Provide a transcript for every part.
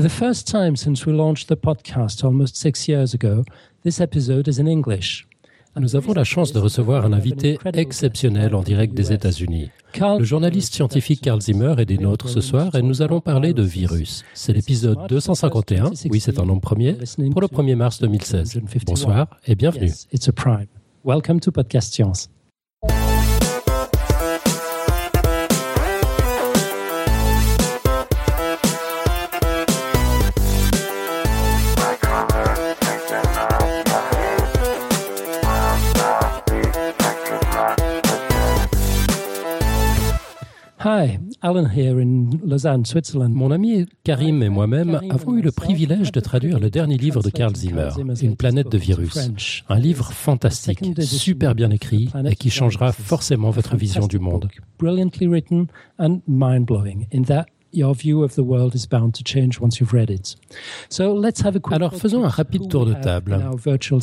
For the first time since we launched the podcast almost six years ago, this episode is in English. Nous avons la chance de recevoir un invité exceptionnel en direct des États-Unis. Le journaliste scientifique Carl Zimmer est des nôtres ce soir et nous allons parler de virus. C'est l'épisode 251, oui c'est un nombre premier, pour le 1er mars 2016. Bonsoir et bienvenue. Welcome to Podcast Science. Hi, Alan here in Lausanne, Switzerland. Mon ami Karim et moi-même avons eu le privilège de traduire le dernier livre de Carl Zimmer, Une planète de virus. Un livre fantastique, super bien écrit et qui changera forcément votre vision du monde. Brilliantly written and mind-blowing in that your view of the world is bound to change once you've read it. So let's have a quick Alors faisons un rapide tour de table.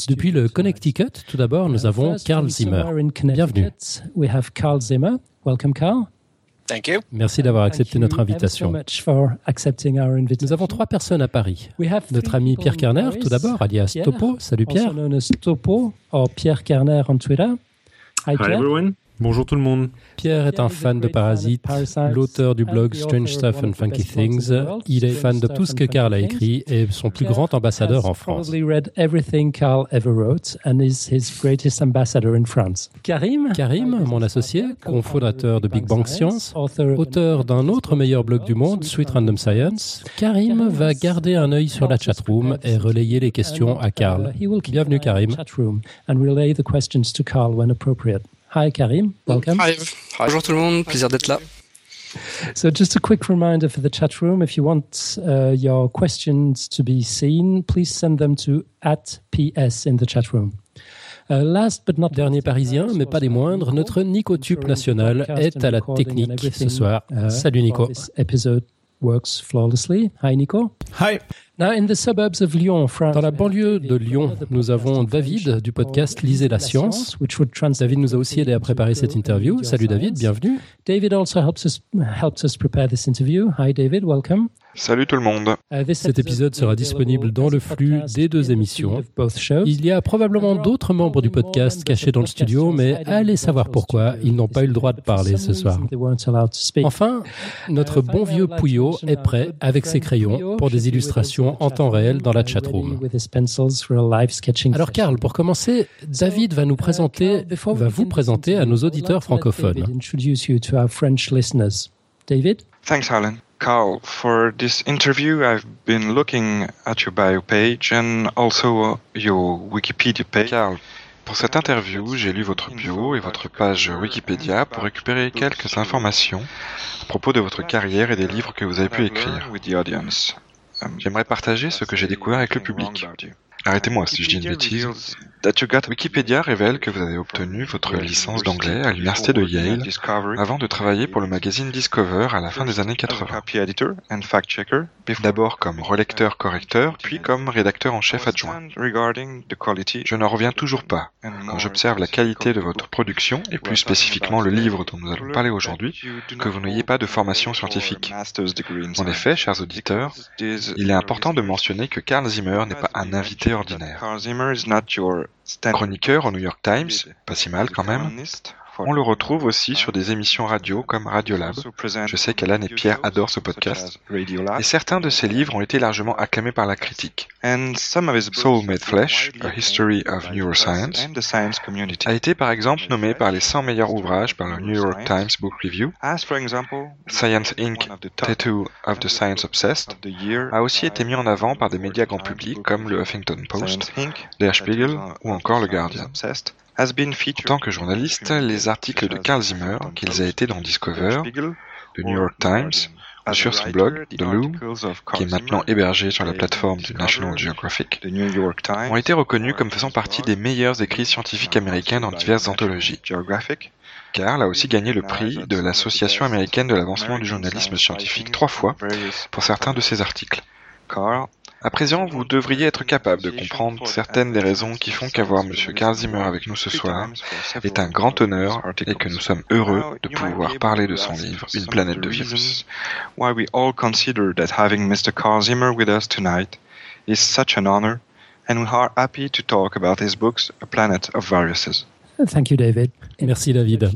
Depuis le Connecticut, tout d'abord, nous avons Carl Zimmer. Bienvenue. We have Carl Zimmer. Welcome, Merci d'avoir accepté notre invitation. Nous avons trois personnes à Paris. Notre ami Pierre Kerner, tout d'abord, alias Topo. Salut Pierre. Topo, Pierre Kerner on Twitter. Hi, everyone. Bonjour tout le monde. Pierre est un fan de Parasite, l'auteur du blog Strange Stuff and Funky Things. Il est fan de tout ce que Carl a écrit et son plus grand ambassadeur en France. Karim, Karim, mon associé, cofondateur de Big Bang Science, auteur d'un autre meilleur blog du monde, Sweet Random Science, Karim va garder un œil sur la chatroom et relayer les questions à Carl. Bienvenue Karim. Hi Karim, welcome. Hi. Bonjour tout le monde, plaisir d'être là. So just a quick reminder for the chat room, if you want uh, your questions to be seen, please send them to at ps in the chat room. Uh, last but not Dernier parisien, mais pas des moindres, notre Nico Tube national est à la technique ce soir. Uh, Salut Nico. episode works flawlessly. Hi Nico. Hi. Dans la banlieue de Lyon, nous avons David du podcast Lisez la science. David nous a aussi aidé à préparer cette interview. Salut David, bienvenue. David also helps us, helps us prepare this interview. Hi David, welcome. Salut tout le monde. Uh, Cet épisode sera disponible dans le flux des deux émissions. Il y a probablement d'autres membres du podcast cachés dans le studio, mais allez savoir pourquoi ils n'ont pas eu le droit de parler ce soir. Enfin, notre bon vieux Pouillot est prêt avec ses crayons pour des illustrations en temps réel dans la chatroom. Alors Karl, pour commencer, David va nous présenter, va vous présenter à nos auditeurs francophones. David? Thanks, Alan. Carl, for this interview, I've been looking at your bio page and also your Wikipedia page. Carl, pour cette interview, j'ai lu votre bio et votre page Wikipédia pour récupérer quelques informations à propos de votre carrière et des livres que vous avez pu écrire. J'aimerais partager ce que j'ai découvert avec le public. Arrêtez-moi si je dis une bêtise. Wikipédia révèle que vous avez obtenu votre licence d'anglais à l'université de Yale avant de travailler pour le magazine Discover à la fin des années 80. D'abord comme relecteur-correcteur, puis comme rédacteur en chef adjoint. Je n'en reviens toujours pas. Quand j'observe la qualité de votre production, et plus spécifiquement le livre dont nous allons parler aujourd'hui, que vous n'ayez pas de formation scientifique. En effet, chers auditeurs, il est important de mentionner que Carl Zimmer n'est pas un invité ordinaire. Chroniqueur au New York Times, pas si mal quand même. On le retrouve aussi sur des émissions radio comme Radiolab. Je sais qu'Alan et Pierre adorent ce podcast. Et certains de ses livres ont été largement acclamés par la critique. Soul Made Flesh, A History of Neuroscience, a été par exemple nommé par les 100 meilleurs ouvrages par le New York Times Book Review. Science Inc. Tattoo of the Science Obsessed a aussi été mis en avant par des médias grand public comme le Huffington Post, Der Spiegel ou encore le Guardian. En tant que journaliste, les articles de Carl Zimmer, qu'ils aient été dans Discover, le New York Times, ou sur son blog, The Loom, qui est maintenant hébergé sur la plateforme du National Geographic, ont été reconnus comme faisant partie des meilleurs écrits scientifiques américains dans diverses anthologies. Carl a aussi gagné le prix de l'Association américaine de l'avancement du journalisme scientifique trois fois pour certains de ses articles. À présent, vous devriez être capable de comprendre certaines des raisons qui font qu'avoir M. Carl Zimmer avec nous ce soir est un grand honneur et que nous sommes heureux de pouvoir parler de son livre Une planète de virus. Why we all consider that having Mr. With us tonight is such an and we are happy to talk about his books A Planet of Viruses. Thank you, David. Merci David.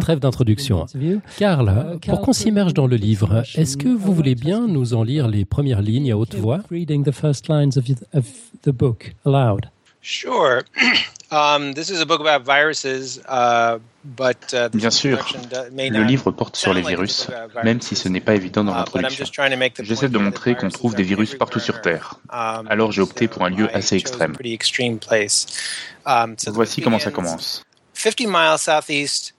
Trêve d'introduction. Karl, pour qu'on s'immerge dans le livre, est-ce que vous voulez bien nous en lire les premières lignes à haute voix? Sure. Um, this is a book about viruses, uh, but, uh, Bien sûr, le livre porte sur les virus, même si ce n'est pas évident dans uh, l'introduction. J'essaie de montrer qu'on trouve des virus partout sur Terre. Um, Alors j'ai opté pour un lieu assez extrême. Um, Voici comment ça commence. 50 miles southeast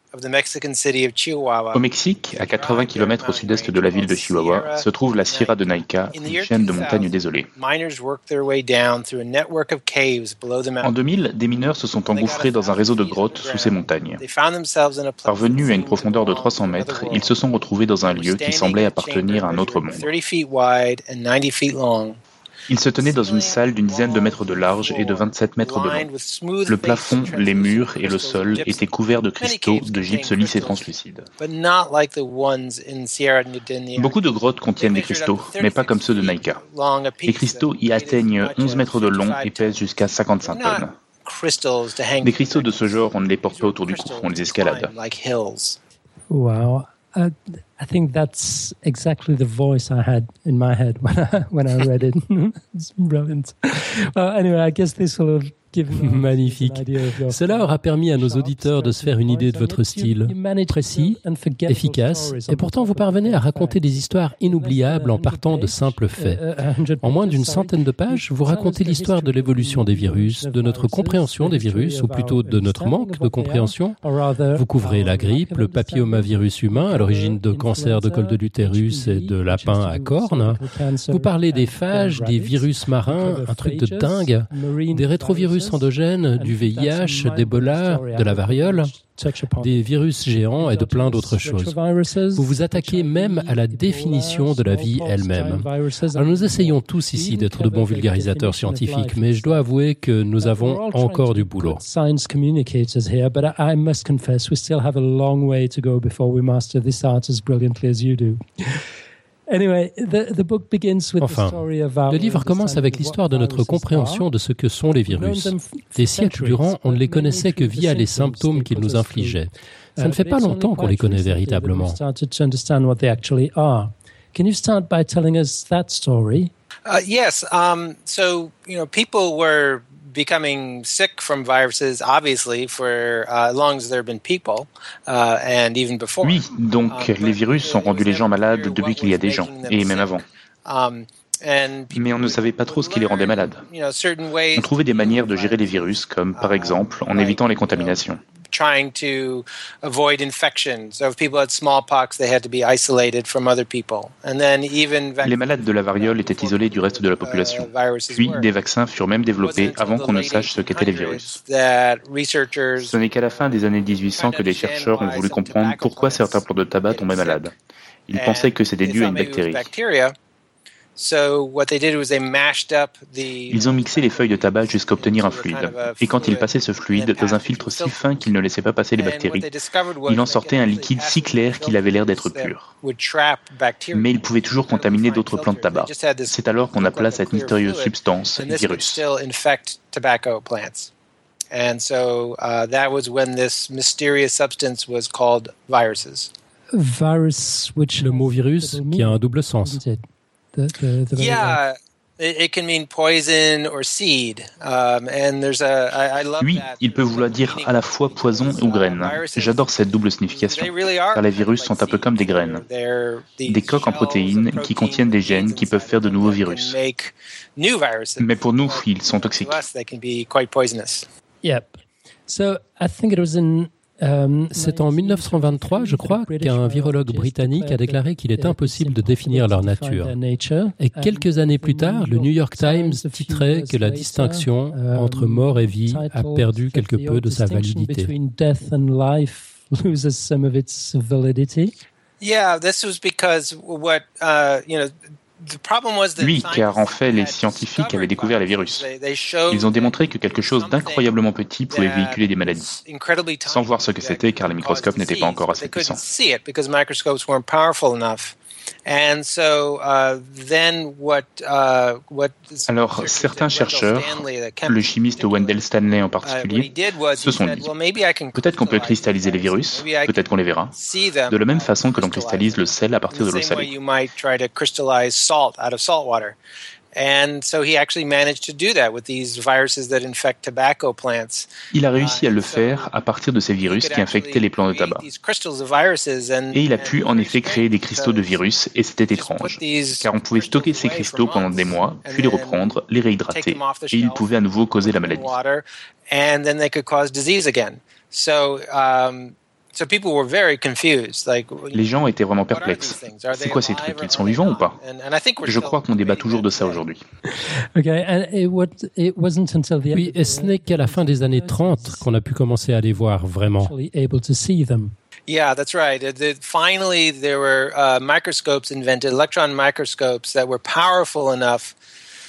au Mexique, à 80 km au sud-est de la ville de Chihuahua, se trouve la Sierra de Naica, une chaîne de montagnes désolées. En 2000, des mineurs se sont engouffrés dans un réseau de grottes sous ces montagnes. Parvenus à une profondeur de 300 mètres, ils se sont retrouvés dans un lieu qui semblait appartenir à un autre monde. Il se tenait dans une salle d'une dizaine de mètres de large et de 27 mètres de long. Le plafond, les murs et le sol étaient couverts de cristaux de gypse lisse et translucide. Beaucoup de grottes contiennent des cristaux, mais pas comme ceux de Naika. Les cristaux y atteignent 11 mètres de long et pèsent jusqu'à 55 tonnes. Des cristaux de ce genre, on ne les porte pas autour du cou, on les escalade. Wow. Uh, I think that's exactly the voice I had in my head when I, when I read it. it's brilliant. Well, anyway, I guess this will Magnifique. Cela aura permis à nos auditeurs de se faire une idée de votre style, précis, efficace, et pourtant vous parvenez à raconter des histoires inoubliables en partant de simples faits. En moins d'une centaine de pages, vous racontez l'histoire de l'évolution des virus, de notre compréhension des virus, ou plutôt de notre manque de compréhension. Vous couvrez la grippe, le papillomavirus humain à l'origine de cancers de col de l'utérus et de lapins à cornes. Vous parlez des phages, des virus marins, un truc de dingue, des rétrovirus endogènes, du VIH, d'Ebola, de la variole, des virus géants et de plein d'autres choses. Vous vous attaquez même à la définition de la vie elle-même. Alors nous essayons tous ici d'être de bons vulgarisateurs scientifiques, mais je dois avouer que nous avons encore du boulot. Enfin, le livre commence avec l'histoire de notre compréhension de ce que sont les virus. Des siècles durant, on ne les connaissait que via les symptômes qu'ils nous infligeaient. Ça ne fait pas longtemps qu'on les connaît véritablement. Can you start by telling us that story? Uh, yes. Um, so, you know, people were becoming sick from viruses, obviously, for uh, as long as there have been people, uh, and even before. Oui, donc um, les virus ont rendu les gens malades depuis qu'il y a des gens, et même avant. Um, Mais on ne savait pas trop ce qui les rendait malades. On trouvait des manières de gérer les virus, comme par uh, exemple en évitant les contaminations trying to avoid infection. So if people had smallpox, they had to be isolated from other people. And then even Les malades de la variole étaient isolés du reste de la population. Puis des vaccins furent même développés avant qu'on ne sache ce qu'étaient les virus. Ce n'est qu'à la fin des années 1800 que des chercheurs ont voulu comprendre pourquoi certains plants de tabac tombaient malades. Ils pensaient que c'était dû à une bactérie. Ils ont mixé les feuilles de tabac jusqu'à obtenir un fluide. Et quand ils passaient ce fluide dans un filtre si fin qu'il ne laissait pas passer les bactéries, il en sortait un liquide si clair qu'il avait l'air d'être pur. Mais il pouvait toujours contaminer d'autres plantes de tabac. C'est alors qu'on appela cette mystérieuse substance virus. And so uh, that was when this mysterious substance was called viruses. Virus, which le mot virus qui a un double sens. The, the, the yeah, it, it, can mean poison or seed. Um, and there's a, I, I love oui, il peut vouloir dire à la fois poison ou graine. J'adore cette double signification, car les virus sont un peu comme des graines, des coques en protéines qui contiennent des gènes qui peuvent faire de nouveaux virus. Mais pour nous, ils sont toxiques. Yep. So I think it was in euh, c'est en 1923, je crois, qu'un virologue britannique a déclaré qu'il est impossible de définir leur nature. Et quelques années plus tard, le New York Times titrait que la distinction entre mort et vie a perdu quelque peu de sa validité. Yeah, this was because what uh, you know Oui, car en fait, les scientifiques avaient découvert les virus. Ils ont démontré que quelque chose d'incroyablement petit pouvait véhiculer des maladies, sans voir ce que c'était car les microscopes n'étaient pas encore assez puissants. Uh, uh, Alors, certains chercheurs, le chimiste Wendell Stanley en uh, particulier, se sont dit peut-être qu'on peut cristalliser les virus, peut-être qu'on les verra, de la même façon que l'on cristallise le sel à partir de l'eau salée. And so he actually managed to do that with these viruses that infect tobacco plants. Il a réussi à le faire à partir de ces virus qui infectaient les plants de tabac. Et il a pu en effet créer des cristaux de virus et c'était étrange, car on pouvait stocker ces cristaux pendant des mois, puis les reprendre, les réhydrater, et ils pouvaient à nouveau causer la maladie. Les gens étaient vraiment perplexes. C'est quoi ces trucs? Ils sont vivants ou pas? Je crois qu'on débat toujours de ça aujourd'hui. Oui, et ce n'est qu'à la fin des années 30 qu'on a pu commencer à les voir vraiment. Yeah, that's right. Finally, there were uh, microscopes invented, electron microscopes that were powerful enough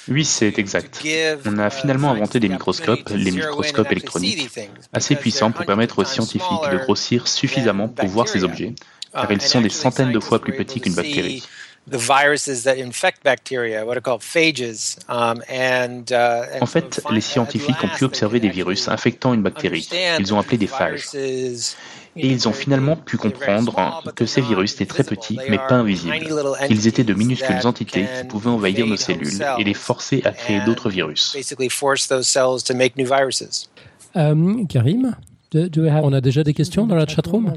oui, c'est exact. On a finalement inventé des microscopes, les microscopes électroniques, assez puissants pour permettre aux scientifiques de grossir suffisamment pour voir ces objets, car ils sont des centaines de fois plus petits qu'une bactérie. En fait, les scientifiques ont pu observer des virus infectant une bactérie. Ils ont appelé des phages et ils ont finalement pu comprendre que ces virus étaient très petits mais pas invisibles. Ils étaient de minuscules entités qui pouvaient envahir nos cellules et les forcer à créer d'autres virus. Euh, Karim, on a déjà des questions dans la chatroom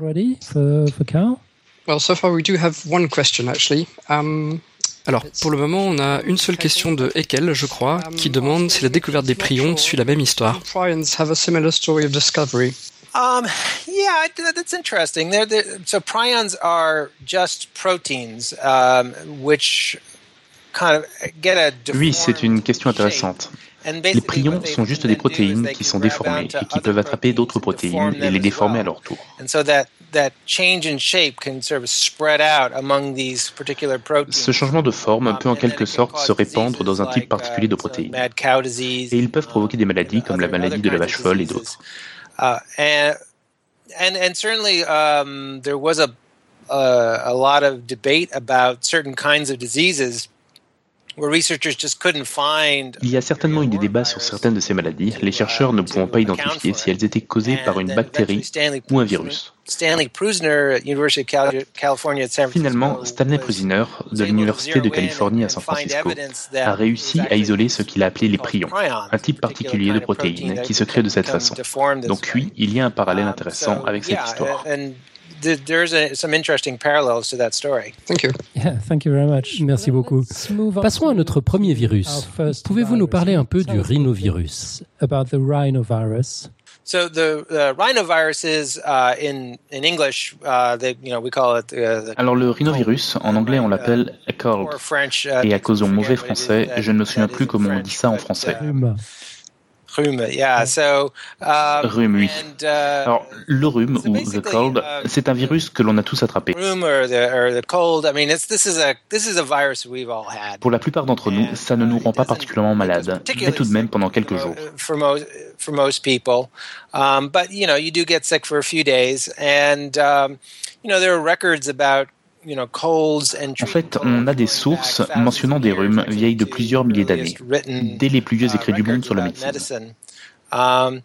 Well, so far we do have one question actually. Um, alors, pour le moment, on a une seule question de Ekel, je crois, qui demande si la découverte des prions suit la même histoire. Um, yeah, that's interesting. They're, they're, so prions are just proteins, um, which kind of get a. Oui, c'est une question intéressante. Les prions sont juste des protéines qui sont déformées et qui peuvent attraper d'autres protéines et les déformer à leur tour. Ce changement de forme peut en quelque sorte se répandre dans un type particulier de protéines. Et ils peuvent provoquer des maladies comme la maladie de la vache folle et d'autres. Uh, and and and certainly um, there was a uh, a lot of debate about certain kinds of diseases Il y a certainement eu des débats sur certaines de ces maladies, les chercheurs ne pouvant pas identifier si elles étaient causées par une bactérie ou un virus. Finalement, Stanley Prusiner, de l'Université de Californie à San Francisco, a réussi à isoler ce qu'il a appelé les prions, un type particulier de protéines qui se crée de cette façon. Donc oui, il y a un parallèle intéressant avec cette histoire there's a, some interesting parallels to that story. Thank you. Yeah, thank you very much. Merci beaucoup. Passons à notre premier virus. Pouvez-vous nous parler un peu du rhinovirus? About the rhinovirus. So the uh, rhinoviruses uh, in in English, uh, they, you know, we call it. Uh, the Alors le rhinovirus, en anglais, on l'appelle a cold. Uh, Et à cause de mon mauvais français, je ne me souviens plus comment on dit ça en français. Rhume, yeah. So, um, rhume, oui. And, uh, Alors, le rhume ou the cold, uh, c'est un virus que l'on a tous attrapé. Pour la plupart d'entre nous, ça ne nous rend pas particulièrement malade, mais tout de même pendant quelques jours. For most, for most people, um, but you know, you do get sick for a few days, and um, you know, there are records about en fait, on a des sources mentionnant des rhumes vieilles de plusieurs milliers d'années, dès les plus vieux uh, écrits du monde sur la médecine. Um,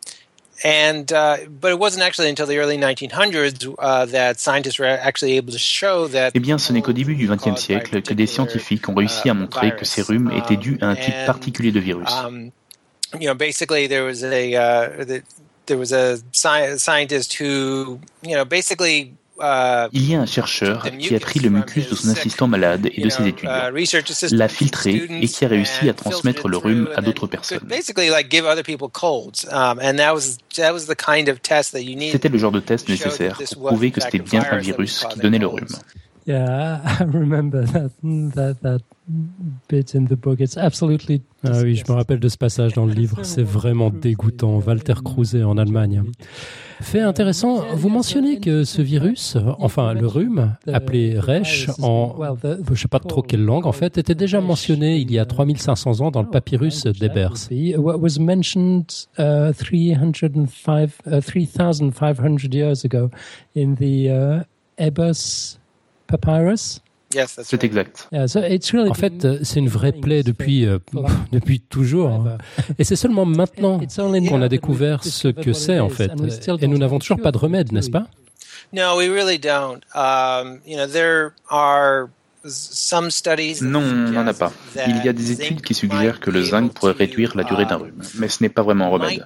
and uh, but it wasn't actually until the early 1900s uh, that scientists were actually able to show that. Eh bien, ce n'est qu'au début du XXe siècle que des scientifiques ont réussi à montrer que ces rhumes étaient dus à un type particulier de virus. Um, you know, basically, there was a uh, there was a scientist who, you know, basically Il y a un chercheur qui a pris le mucus de son assistant malade et de ses étudiants, uh, l'a filtré et qui a réussi à transmettre le rhume à d'autres personnes. C'était le genre de test nécessaire pour prouver que c'était bien un virus qui donnait le rhume. Yeah, I remember that, that, that bit in the book. It's absolutely. Ah oui, je me rappelle de ce passage dans le livre. C'est vraiment dégoûtant. Walter Kruse en Allemagne. Fait intéressant, vous mentionnez que ce virus, enfin le rhume, appelé Reich en je ne sais pas trop quelle langue en fait, était déjà mentionné il y a 3500 ans dans le papyrus d'Ebers. What was mentioned uh, 305, uh, 3500 years ago in the uh, Ebers papyrus? C'est exact. En fait, euh, c'est une vraie plaie depuis, euh, depuis toujours. Et c'est seulement maintenant qu'on a découvert ce que c'est, en fait. Et nous n'avons toujours pas de remède, n'est-ce pas? Non, on n'en a pas. Il y a des études qui suggèrent que le zinc pourrait réduire la durée d'un rhume, mais ce n'est pas vraiment un remède.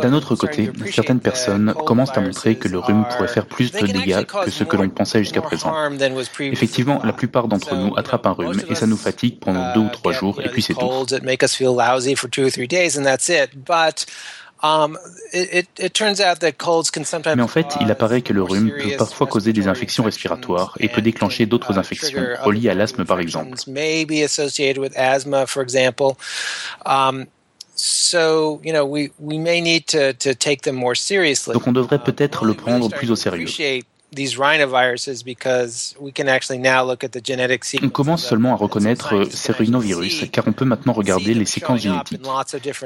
D'un autre côté, certaines personnes commencent à montrer que le rhume pourrait faire plus de dégâts que ce que l'on pensait jusqu'à présent. Effectivement, la plupart d'entre nous attrapent un rhume et ça nous fatigue pendant deux ou trois jours et puis c'est tout. Um, Mais en fait, il apparaît que le rhume peut parfois causer des infections respiratoires et peut déclencher d'autres infections, reliées à l'asthme par exemple. Donc on devrait peut-être le prendre plus au sérieux. On commence seulement à reconnaître ces rhinovirus car on peut maintenant regarder les séquences génétiques.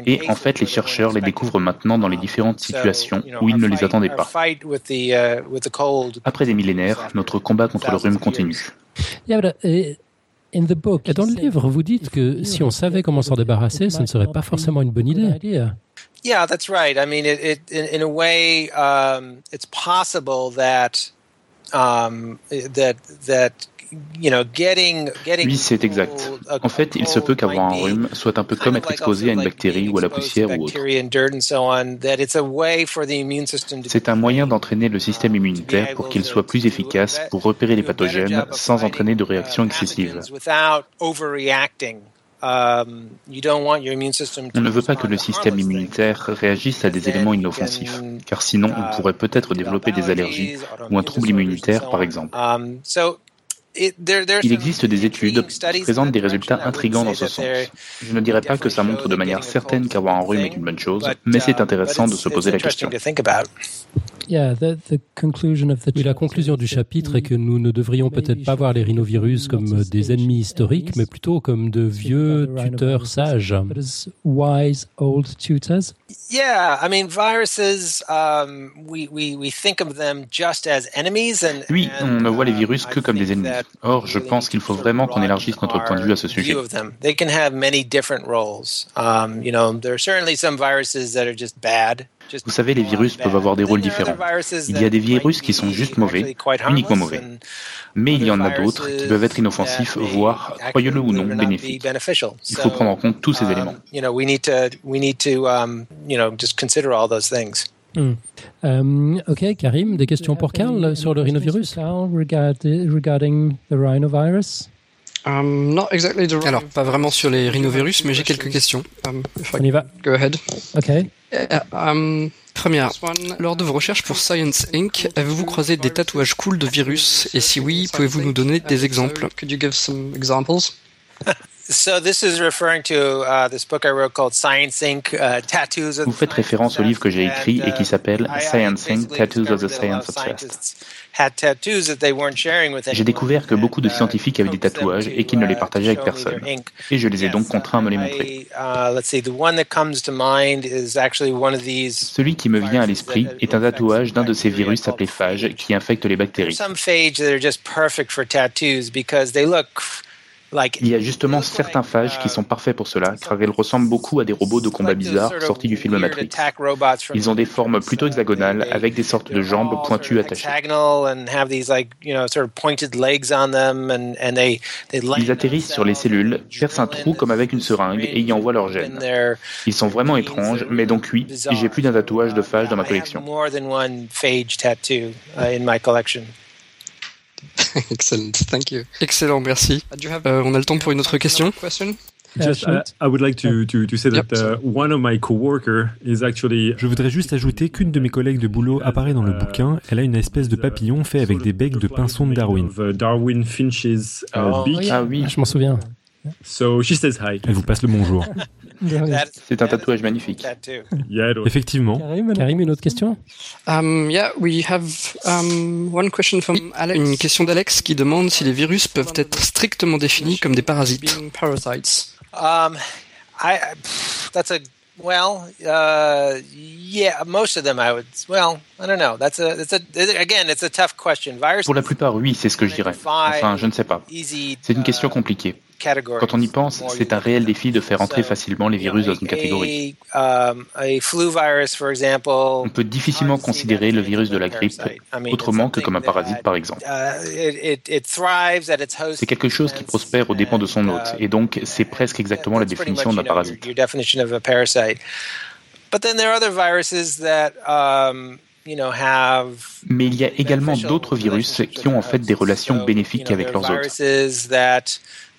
Et en fait, les chercheurs les découvrent maintenant dans les différentes situations où ils ne les attendaient pas. Uh, Après des millénaires, notre combat contre le rhume continue. Uh, dans le livre, vous dites que si on savait comment s'en débarrasser, ce ne serait pas forcément une bonne idée. Yeah, that's right. I mean, it, it, in, in a way, um, it's possible that Um, oui, c'est exact. En fait, il se peut qu'avoir un rhume soit un peu comme être exposé à une bactérie ou à la poussière ou autre. C'est un moyen d'entraîner le système immunitaire pour qu'il soit plus efficace pour repérer les pathogènes sans entraîner de réactions excessives. Um, on ne veut pas que le système immunitaire réagisse à des éléments inoffensifs, car sinon on pourrait peut-être développer des allergies ou un trouble immunitaire, par exemple. Um, il existe des études qui présentent des résultats intrigants dans ce sens. Je ne dirais pas que ça montre de manière certaine qu'avoir un rhume est une bonne chose, mais c'est intéressant de se poser la question. Oui, la conclusion du chapitre est que nous ne devrions peut-être pas voir les rhinovirus comme des ennemis historiques, mais plutôt comme de vieux tuteurs sages. Oui, on ne voit les virus que comme des ennemis. Or, je pense qu'il faut vraiment qu'on élargisse notre point de vue à ce sujet. Vous savez, les virus peuvent avoir des rôles différents. Il y a des virus qui sont juste mauvais, uniquement mauvais. Mais il y en a d'autres qui peuvent être inoffensifs, voire, croyez-le ou non, bénéfiques. Il faut prendre en compte tous ces éléments. Hmm. Euh, ok, Karim, des questions pour Carl sur le rhinovirus? regarding the rhinovirus? Um, Alors, pas vraiment sur les rhinovirus, mais j'ai quelques questions. Um, On y va. Go ahead. Ok. Um, première, lors de vos recherches pour Science Inc., avez-vous croisé des tatouages cool de virus? Et si oui, pouvez-vous nous donner des exemples? Could you give some examples? So this is referring to uh, this book I wrote called Science Inc. Uh, Tattoos. Vous faites référence au livre que j'ai écrit et qui uh, s'appelle Science Inc. Tattoos of the Science Obsessed. J'ai découvert que beaucoup de scientifiques avaient des tatouages et qu'ils ne les partageaient avec personne. Et je les ai donc contraints à me les montrer. Celui qui me vient à l'esprit est un tatouage d'un de ces virus appelés phages qui infectent les bactéries. Il y a justement certains phages qui sont parfaits pour cela, car ils ressemblent beaucoup à des robots de combat bizarres sortis du film Matrix. Ils ont des formes plutôt hexagonales, avec des sortes de jambes pointues attachées. Ils atterrissent sur les cellules, percent un trou comme avec une seringue et y envoient leur gènes. Ils sont vraiment étranges, mais donc oui, j'ai plus d'un tatouage de phage dans ma collection. Excellent, thank you. Excellent, merci. Euh, on a le temps pour une autre question? Just, uh, I would like to, to, to say that uh, one of my coworker is actually. Je voudrais juste ajouter qu'une de mes collègues de boulot apparaît dans le uh, bouquin. Elle a une espèce de papillon fait avec des becs de pinson de Darwin. Darwin Finch's oh, beak. Ah oui, je m'en souviens. So she says hi. Elle vous passe le bonjour. C'est un tatouage magnifique. Effectivement. Karim, une autre question um, yeah, we have um, one question from Alex. Une question d'Alex qui demande si les virus peuvent être strictement définis comme des parasites. Um, I, that's a well, uh, yeah, most of them I would. Well, I don't know. That's a, it's a, again, it's a tough question. Virus. Pour la plupart, oui, c'est ce que je dirais. Enfin, je ne sais pas. C'est une question compliquée. Quand on y pense, c'est un réel défi de faire entrer facilement les virus dans une catégorie. Um, on peut difficilement considérer le virus de la grippe autrement que comme un parasite, par exemple. Uh, c'est quelque chose qui prospère aux dépens de son hôte, et donc c'est presque exactement la définition d'un parasite. Mais il y a également d'autres virus qui ont en fait des relations bénéfiques avec leurs hôtes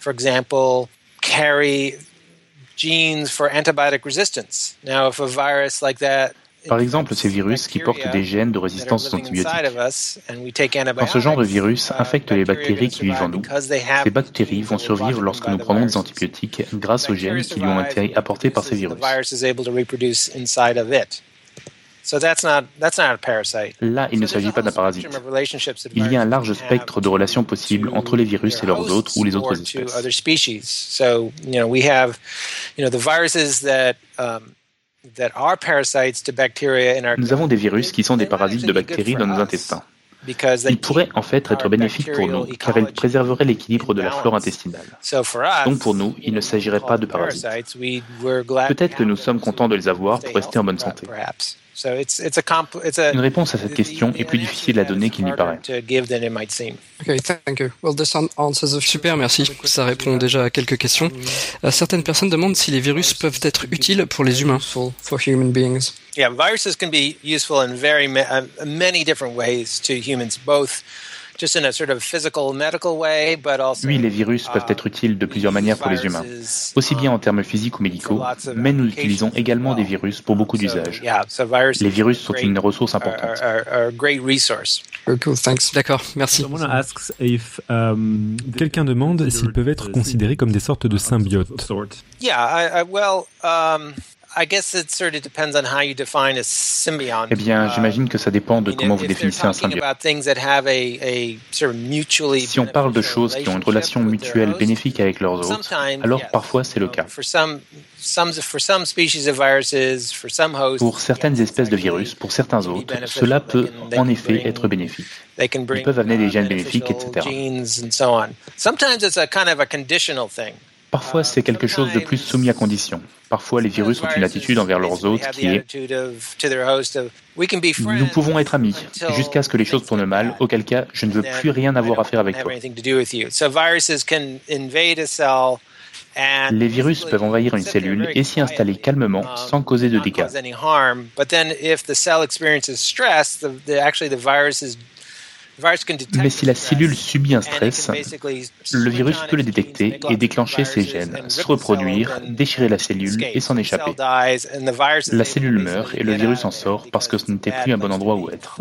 for example, carry genes for antibiotic resistance. Now, if a virus like that par exemple, ces virus qui portent des gènes de résistance aux antibiotiques. Quand ce genre de virus infecte les bactéries qui vivent en nous, ces bactéries vont survivre lorsque nous prenons des antibiotiques grâce aux gènes qui lui ont été apportés par ces virus. Là, il ne s'agit pas d'un parasite. Il y a un large spectre de relations possibles entre les virus et leurs hôtes ou les autres espèces. Nous avons des virus qui sont des parasites de bactéries dans nos intestins. Ils pourraient en fait être bénéfiques pour nous, car ils préserveraient l'équilibre de la flore intestinale. Donc pour nous, il ne s'agirait pas de parasites. Peut-être que nous sommes contents de les avoir pour rester en bonne santé. Une réponse à cette question est plus difficile à donner qu'il n'y paraît. Super, merci. Ça répond déjà à quelques questions. Euh, certaines personnes demandent si les virus peuvent être utiles pour les humains. Yeah, viruses can be useful in very uh, many different ways to humans, both oui, les virus peuvent être utiles de plusieurs manières pour les humains, aussi bien en termes physiques ou médicaux, mais nous utilisons également des virus pour beaucoup d'usages. Les virus sont une ressource importante. D'accord, merci. Um, quelqu'un demande s'ils peuvent être considérés comme des sortes de symbiotes. Eh bien, j'imagine que ça dépend de comment vous définissez un symbiote. Si on parle de choses qui ont une relation mutuelle bénéfique avec leurs hôtes, alors parfois c'est le cas. Pour certaines espèces de virus, pour certains hôtes, cela peut en effet être bénéfique. Ils peuvent amener des gènes bénéfiques, etc. Parfois, c'est quelque chose de plus soumis à condition. Parfois, les virus ont une attitude envers leurs hôtes qui est Nous pouvons être amis jusqu'à ce que les choses tournent mal, auquel cas je ne veux plus rien avoir à faire avec toi. Les virus peuvent envahir une cellule et s'y installer calmement sans causer de dégâts. Mais si la cellule subit un stress, le virus peut le détecter et déclencher ses gènes, se reproduire, déchirer la cellule et s'en échapper. La cellule meurt et le virus en sort parce que ce n'était plus un bon endroit où être.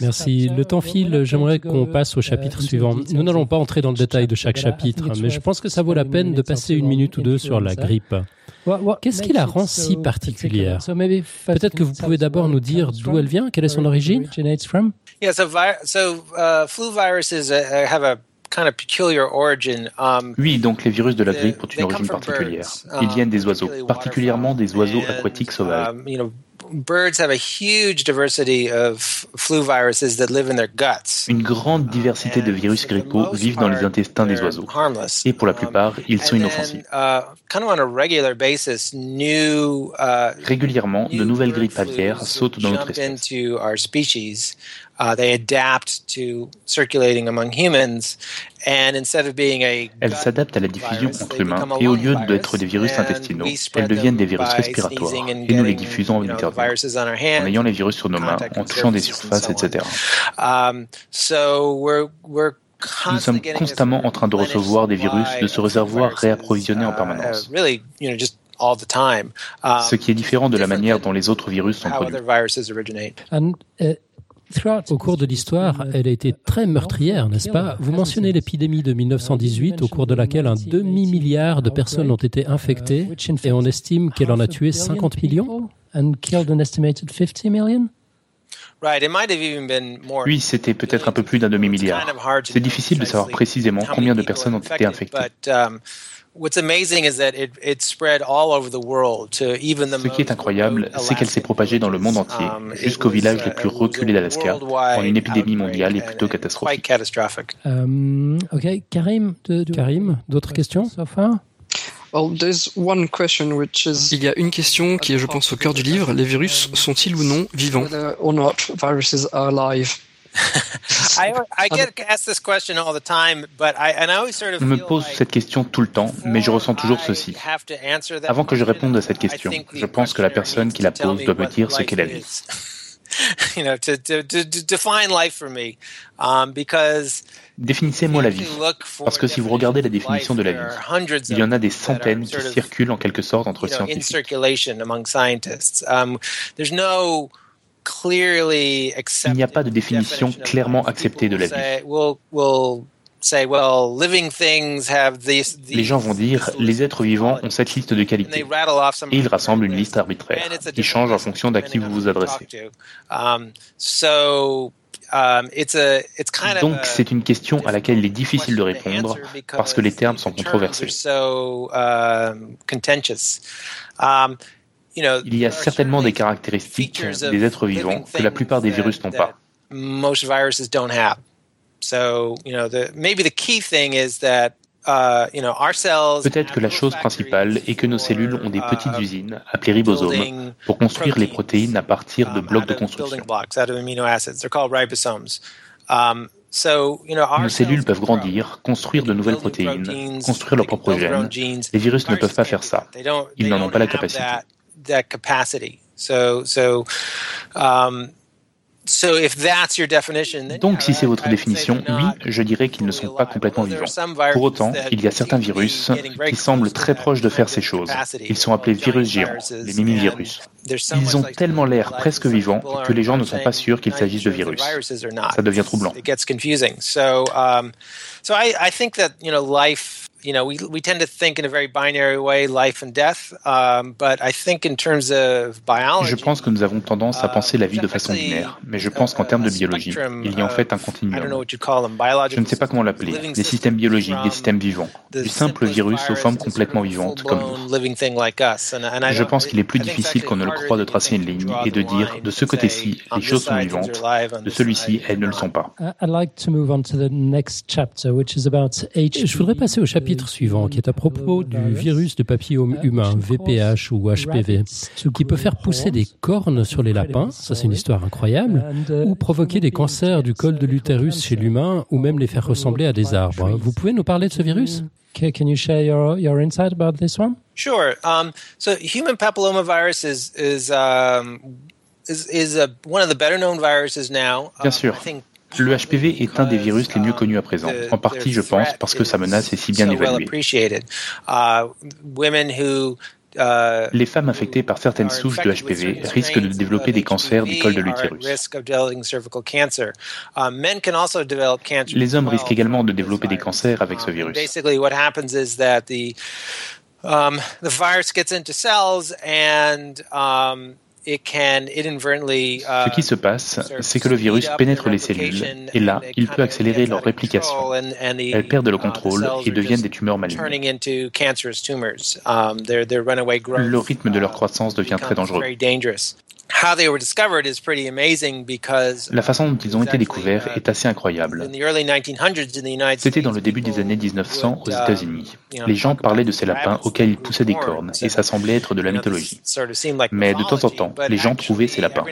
Merci. Le temps file. J'aimerais qu'on passe au chapitre suivant. Nous n'allons pas entrer dans le détail de chaque chapitre, mais je pense que ça vaut la peine de passer une minute ou deux sur la grippe. Qu'est-ce qui la rend si particulière Peut-être que vous pouvez d'abord nous dire d'où elle vient, quelle est son origine oui, donc les virus de la grippe ont une origine particulière. Ils viennent des oiseaux, particulièrement des oiseaux aquatiques sauvages. Une grande diversité de virus grippaux vivent dans les intestins des oiseaux. Et pour la plupart, ils sont inoffensifs. Régulièrement, de nouvelles grippes aviaires sautent dans notre espèce. Uh, they adapt to circulating among humans. And instead of being a elles s'adaptent à la diffusion entre humains et au lieu d'être des virus intestinaux, elles deviennent des virus respiratoires et nous les diffusons en intervalles, en ayant les virus sur nos mains, en touchant des surfaces, etc. Um, nous sommes constamment en train de recevoir des virus de ce réservoir réapprovisionné en permanence. Uh, ce qui est différent de la manière dont les autres virus sont produits. Au cours de l'histoire, elle a été très meurtrière, n'est-ce pas? Vous mentionnez l'épidémie de 1918, au cours de laquelle un demi-milliard de personnes ont été infectées, et on estime qu'elle en a tué 50 millions oui, c'était peut-être un peu plus d'un demi-milliard. C'est difficile de savoir précisément combien de personnes ont été infectées. Ce qui est incroyable, c'est qu'elle s'est propagée dans le monde entier, um, jusqu'aux villages les plus uh, reculés d'Alaska, en une épidémie mondiale et plutôt catastrophique. Euh, ok, Karim, Karim, d'autres questions? Il y a une question qui est, je pense, au cœur du livre. Les virus sont-ils ou non vivants? Je me pose cette question tout le temps, mais je ressens toujours ceci. Avant que je réponde à cette question, je pense que la personne qui la pose doit me dire ce qu'est la vie. Définissez-moi la vie. Parce que si vous regardez la définition de la vie, il y en a des centaines qui circulent en quelque sorte entre scientifiques. Il n'y a pas de définition clairement acceptée de la vie. Les gens vont dire les êtres vivants ont cette liste de qualités et ils rassemblent une liste arbitraire qui change en fonction d'à qui vous vous adressez. Um, um, Donc c'est une question à laquelle il est difficile de répondre parce que les termes sont controversés. Il y a certainement des caractéristiques des êtres vivants que la plupart des virus n'ont pas. Peut-être que la chose principale est que nos cellules ont des petites uh, usines, appelées ribosomes, pour construire les protéines à partir de blocs de construction. Nos cellules peuvent grandir, construire de nouvelles protéines, construire leurs propres gènes. Les virus ne peuvent pas faire ça. Ils n'en ont pas la capacité. That capacity. So, so um, Donc, si c'est votre définition, oui, je dirais qu'ils ne sont pas complètement vivants. Pour autant, il y a certains virus qui semblent très proches de faire ces choses. Ils sont appelés virus géants, les mimivirus. Ils ont tellement l'air presque vivants que les gens ne sont pas sûrs qu'il s'agisse de virus. Ça devient troublant. You know, we we tend to think in a very binary way, life and death. Um, but I think in terms of biology, je pense que nous avons tendance à penser la vie de façon binaire, mais je pense qu'en termes de biologie, il y a en fait un continuum. Je ne sais pas comment l'appeler. Des systèmes biologiques, des systèmes vivants, du simple virus aux formes complètement vivantes comme nous. Je pense qu'il est plus difficile qu'on ne le croit de tracer une ligne et de dire de ce côté-ci les choses sont vivantes, de celui-ci elles ne le sont pas. Je voudrais passer au chapitre suivant, qui est à propos du virus de papillome humain, VPH ou HPV, qui peut faire pousser des cornes sur les lapins, ça c'est une histoire incroyable, ou provoquer des cancers du col de l'utérus chez l'humain, ou même les faire ressembler à des arbres. Vous pouvez nous parler de ce virus? Can you share your, your insight about this one? Sure. Um, so human papillomavirus is is um, is, is a, one of the better known viruses now. Bien sûr. Le HPV est un des virus les mieux connus à présent, en partie, je pense, parce que sa menace est si bien évaluée. Les femmes infectées par certaines souches de HPV risquent de développer des cancers du col de l'utérus. Les hommes risquent également de développer des cancers avec ce virus. Ce qui se passe, c'est que le virus pénètre les cellules et là, il peut accélérer leur réplication. Elles perdent le contrôle et deviennent des tumeurs malignes. Le rythme de leur croissance devient très dangereux. La façon dont ils ont été découverts est assez incroyable. C'était dans le début des années 1900 aux États-Unis. Les gens parlaient de ces lapins auxquels ils poussaient des cornes et ça semblait être de la mythologie. Mais de temps en temps, les gens trouvaient ces lapins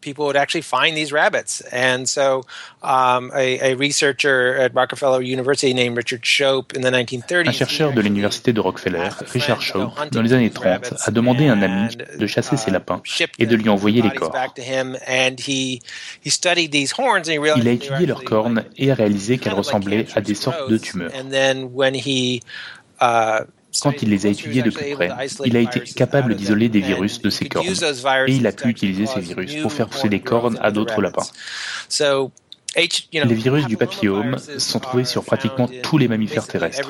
people would actually find these rabbits. And so, um, a, a, researcher at Rockefeller University named Richard Shope in the 1930s. Un chercheur de l'université de Rockefeller, Richard Shope, dans les années 30, a demandé à un ami de chasser ces lapins et de lui envoyer les corps. Il a étudié leurs cornes et a réalisé qu'elles ressemblaient à des sortes de tumeurs. Quand il les a étudiés de plus près, il a été capable d'isoler des virus de ces cornes. Et il a pu utiliser ces virus pour faire pousser des cornes à d'autres lapins. Les virus du papillome sont trouvés sur pratiquement tous les mammifères terrestres.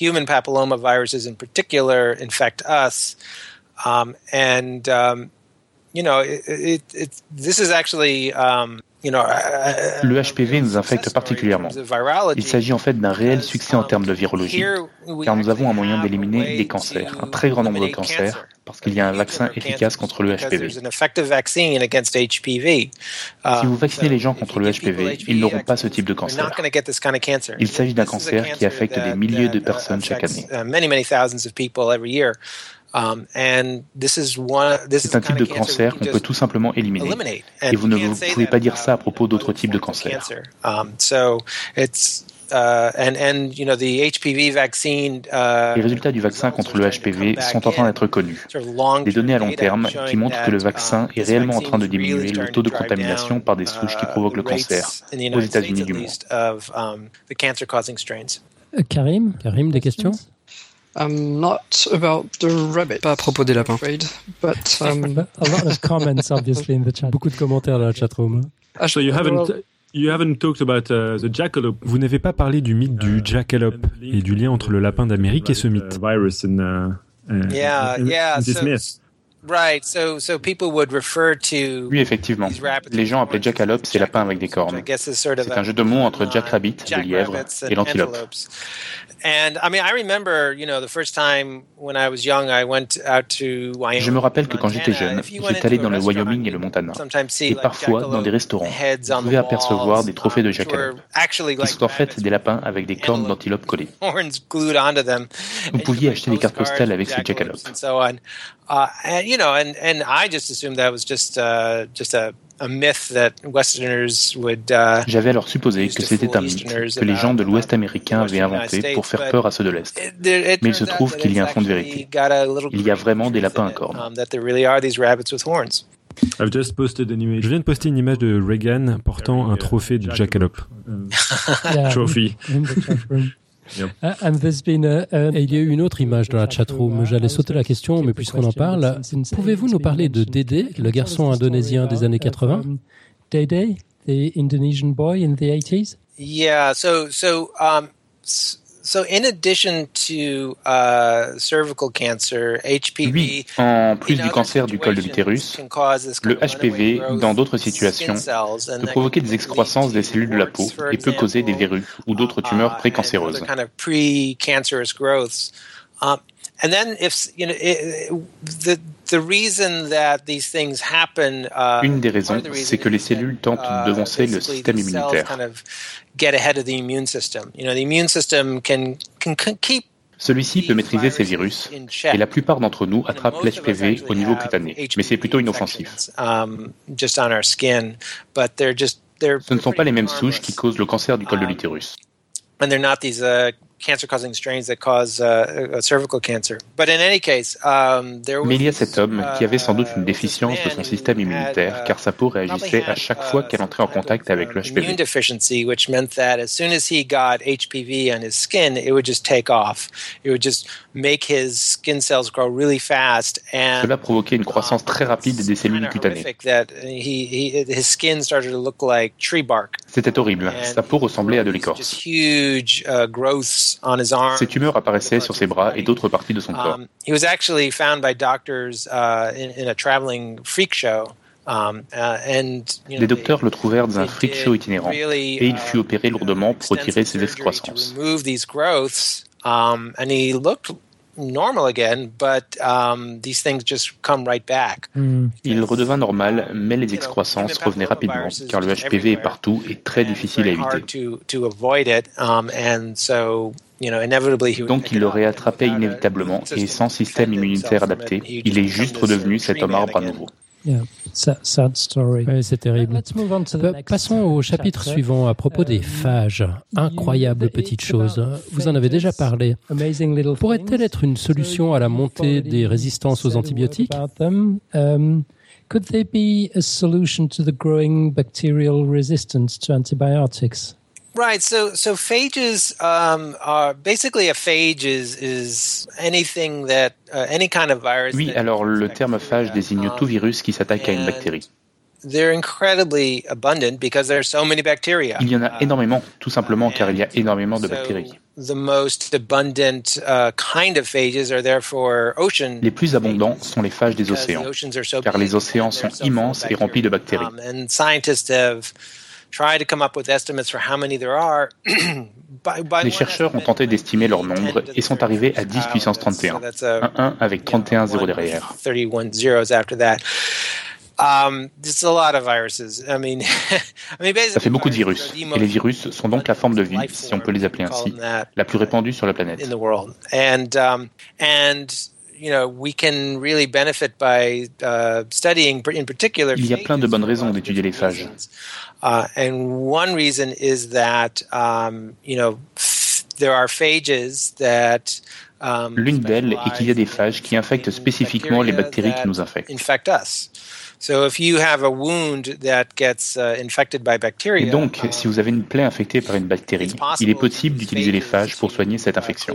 Human papillomaviruses in particular infect us. Um, and, um, you know, this is actually um, le HPV nous infecte particulièrement. Il s'agit en fait d'un réel succès en termes de virologie, car nous avons un moyen d'éliminer des cancers, un très grand nombre de cancers, parce qu'il y a un vaccin efficace contre le HPV. Si vous vaccinez les gens contre le HPV, ils n'auront pas ce type de cancer. Il s'agit d'un cancer qui affecte des milliers de personnes chaque année. Um, c'est un type de cancer qu'on peut tout simplement éliminer. Et vous ne pouvez pas dire ça à propos d'autres types de cancers. Les résultats du vaccin contre le HPV sont en train d'être connus. Des données à long terme qui montrent que le vaccin est réellement en train de diminuer le taux de contamination par des souches qui provoquent le cancer aux États-Unis du monde. Um, euh, Karim, Karim, des questions? Um, not about the rabbit. Pas à propos des lapins. But, um... a lot of comments, obviously, in the chat. Beaucoup de commentaires dans la chatroom. Ah, so you haven't, you haven't talked about uh, the jackalope. Vous n'avez pas parlé du mythe du jackalope et du lien entre le lapin d'Amérique et ce mythe. Virus in, uh, uh, yeah, yeah. So. Right, so, so people would refer to oui, effectivement. Les gens appelaient jackalope ces lapins avec des cornes. C'est un jeu de mots entre jackrabbit, le lièvre, et l'antilope. Je me rappelle que quand j'étais jeune, j'étais allé dans le Wyoming et le Montana, et parfois dans des restaurants, vous pouvez apercevoir des trophées de jackalope, qui sont en fait des lapins avec des cornes d'antilope collées. Vous pouviez acheter des cartes postales avec ces jackalopes. Uh, uh, j'avais alors supposé que c'était un mythe que les gens de l'Ouest américain avaient inventé pour faire peur à ceux de l'Est. Mais il se trouve qu'il y a un fond de vérité. Il y a vraiment des lapins à cornes. Um, Je viens de poster une image de Reagan portant un trophée de jackalope. Trophy. Ah, et il y a eu une autre image dans la chatroom. J'allais sauter la question, mais puisqu'on en parle, pouvez-vous nous parler de Dede, le garçon indonésien des années 80 Dede, the Indonesian boy in the 80s? Yeah, so, so, um, So in addition to uh, cervical cancer, HPV, oui, en plus du cancer du col de l'utérus, le HPV, dans d'autres situations, peut provoquer des excroissances des cellules de la peau et peut causer des verrues ou d'autres tumeurs uh, précancéreuses. Um, and then if you know the the reason that these things happen, uh, Une des raisons, c'est que les cellules tentent de uh, devancer le système immunitaire. Celui-ci peut maîtriser ces virus et la plupart d'entre nous attrapent l'HPV au niveau cutané, mais c'est plutôt inoffensif. Um, Ce ne sont pas les mêmes souches qui causent le cancer du col de um, l'utérus cancer causing strains that cause uh, cervical cancer. But in any case, um, there was, Mais il y a cet homme qui avait sans doute une uh, déficience de son système immunitaire uh, car sa peau réagissait à chaque fois qu'elle entrait en contact avec le HPV. deficiency, which meant that as soon as he got HPV on his skin, it would just take off. It would just make his skin cells grow really fast and Cela provoquait une croissance um, très rapide des cellules cutanées. He, he, his skin started to look like tree bark. C'était horrible. Sa peau ressemblait à de l'écorce. Ces tumeurs apparaissaient sur ses bras et d'autres parties de son corps. He was actually found by doctors in, in a traveling freak show. Les docteurs le trouvèrent dans un freak show itinérant et il fut uh, opéré lourdement pour retirer ses excroissances. Um, and he looked normal again, but um, these things just come right back. Mm. Il redevint normal, mais les excroissances revenaient rapidement, car le HPV est partout et très difficile à éviter. Um, Donc il l'aurait attrapé inévitablement, et sans système immunitaire adapté, il est juste redevenu cet homme arbre à nouveau c'est terrible. Passons au chapitre suivant à propos des phages. Incroyable petite chose. Vous en avez déjà parlé. Pourrait-elle être une solution à la montée des résistances aux antibiotiques um, Could they be a solution to the growing bacterial resistance to antibiotics? Right. So, so phages um, are basically a phage is is anything that uh, any kind of virus. Oui. Alors, le terme phage désigne tout virus qui s'attaque à une bactérie. They're incredibly abundant because there are so many bacteria. Il y en a énormément, tout simplement car il y a énormément de bactéries. The most abundant uh, kind of phages are therefore ocean. Les plus abondants sont les phages des océans, car les océans sont immenses et remplis de bactéries. Um, Les chercheurs ont tenté d'estimer leur nombre et sont arrivés à 10 puissance 31, un 1 avec 31 zéros derrière. Ça fait beaucoup de virus. Et les virus sont donc la forme de vie, si on peut les appeler ainsi, la plus répandue sur la planète. Il y a plein de bonnes raisons d'étudier les phages. Uh, and one reason is that um, you know there are phages that um, L'une d'elles est qu'il y a des phages qui infectent spécifiquement les bactéries qui nous infectent. Infect us. So if you have a wound that gets uh, infected by bacteria, Et donc, si vous avez une plaie infectée par une bactérie, il est possible d'utiliser les phages pour soigner cette infection.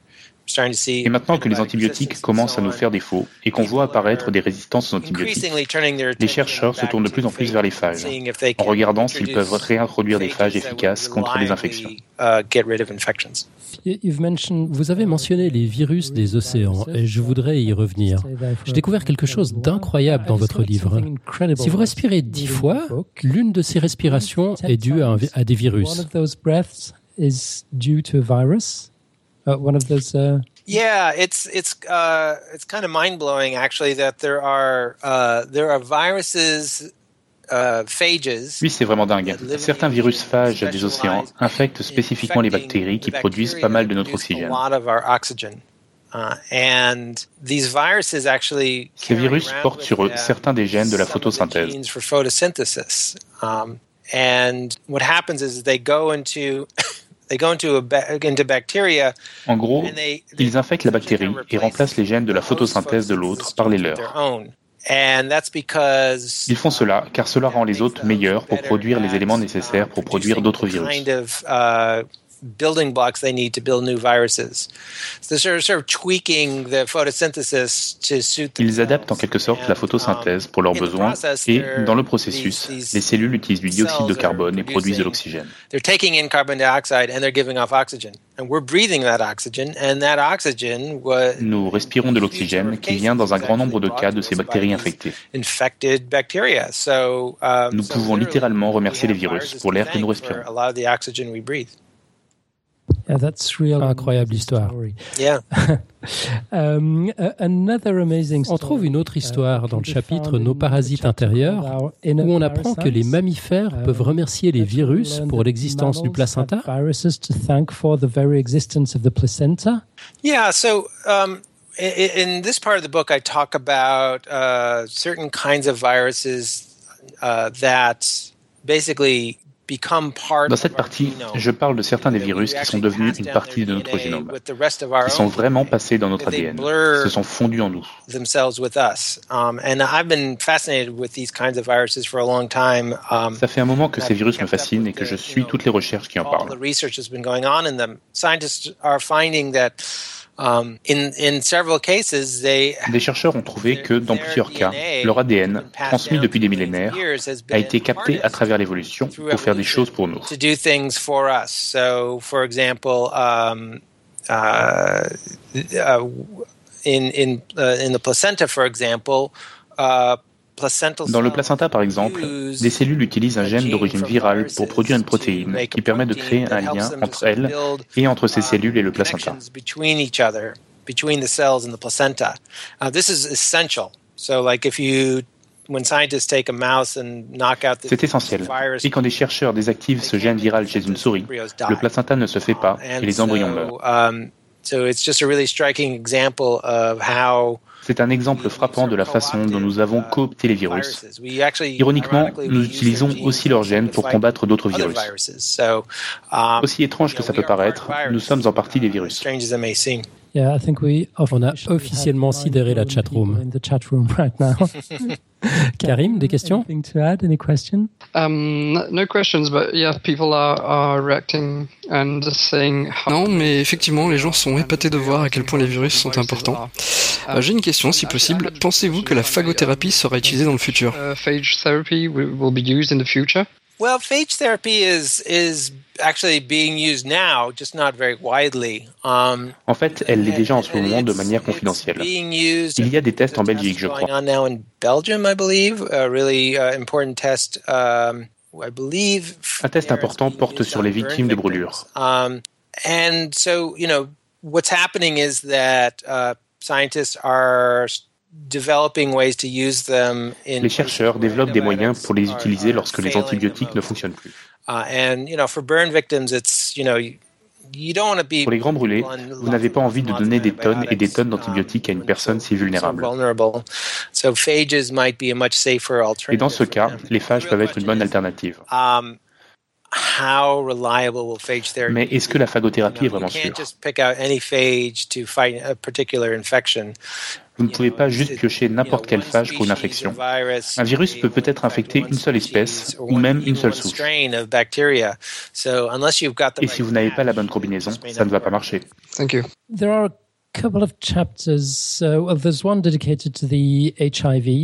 Et maintenant que les antibiotiques commencent à nous faire défaut et qu'on voit apparaître des résistances aux antibiotiques, les chercheurs se tournent de plus en plus vers les phages, en regardant s'ils peuvent réintroduire des phages efficaces contre les infections. Uh, vous avez mentionné les virus des océans et je voudrais y revenir. J'ai découvert quelque chose d'incroyable dans votre livre. Si vous respirez dix fois, l'une de ces respirations est due à, à des virus. Uh, one of those. Uh... Yeah, it's it's uh, it's kind of mind blowing actually that there are uh, there are viruses. Uh, oui, c'est vraiment dingue. Certains virus phages des océans infectent spécifiquement les bactéries qui produisent pas mal de notre oxygène. Uh, and these viruses actually Ces virus portent sur eux certains des gènes de la photosynthèse. En gros, ils infectent la bactérie et remplacent les gènes de la photosynthèse de l'autre par les leurs. Ils font cela car cela rend les autres meilleurs pour produire les éléments nécessaires pour produire d'autres virus. Building blocks they need to build new viruses. So they're sort of tweaking the photosynthesis to suit Ils adaptent en quelque sorte la photosynthèse pour leurs besoins et, dans le processus, les cellules utilisent du dioxyde de carbone et produisent de l'oxygène. They're taking in carbon dioxide and they're giving off oxygen. And we're breathing that oxygen and that oxygen Nous respirons de l'oxygène qui vient dans un grand nombre de cas de ces bactéries infectées. Infected bacteria. So, um, nous pouvons littéralement remercier les virus pour l'air que nous respirons. Incroyable histoire. Um, on trouve une autre histoire dans le chapitre Nos parasites intérieurs, où on apprend que les mammifères uh, peuvent remercier les virus pour l'existence du placenta. Yeah, so um, in this part of the book, I talk about uh, certain kinds of viruses uh, that basically Dans cette partie, je parle de certains des virus qui sont devenus une partie de notre génome, qui sont vraiment passés dans notre ADN, se sont fondus en nous. Ça fait un moment que ces virus me fascinent et que je suis toutes les recherches qui en parlent. Um, Des chercheurs ont trouvé que dans plusieurs cas, leur ADN, transmis depuis des millénaires, a été capté à travers l'évolution pour faire des choses pour nous. Dans le placenta, par exemple, des cellules utilisent un gène d'origine virale pour produire une protéine qui permet de créer un lien entre elles et entre ces cellules et le placenta. C'est essentiel. Et quand des chercheurs désactivent ce gène viral chez une souris, le placenta ne se fait pas et les embryons meurent. C'est un exemple frappant de la façon dont nous avons coopté les virus. Ironiquement, nous utilisons aussi leurs gènes pour combattre d'autres virus. Aussi étrange que ça peut paraître, nous sommes en partie des virus. On a officiellement sidéré la chatroom. Karim, des questions? um, No questions, but yeah, people are, reacting and saying. Non, mais effectivement, les gens sont épatés de voir à quel point les virus sont importants. Euh, j'ai une question, si possible. Pensez-vous que la phagothérapie sera utilisée dans le futur? Well, phage therapy is is actually being used now, just not very widely. Um, en fait, elle l'est déjà en ce moment de manière confidentielle. Il y a des tests en Belgique, je crois. On now in Belgium, I believe, a really uh, important test. Um, I believe. Un test important porte sur les victimes de brûlures. Um, and so, you know, what's happening is that uh, scientists are les chercheurs développent des moyens pour les utiliser lorsque les antibiotiques ne fonctionnent plus. Pour les grands brûlés, vous n'avez pas envie de donner des tonnes et des tonnes d'antibiotiques à une personne si vulnérable. Et dans ce cas, les phages peuvent être une bonne alternative. Um, Mais est-ce que la phagothérapie est vraiment sûre? Vous ne pouvez pas juste piocher n'importe quelle phage pour une infection. Un virus peut peut-être infecter une seule espèce ou même une seule souche. Et si vous n'avez pas la bonne combinaison, ça ne va pas marcher. Thank you.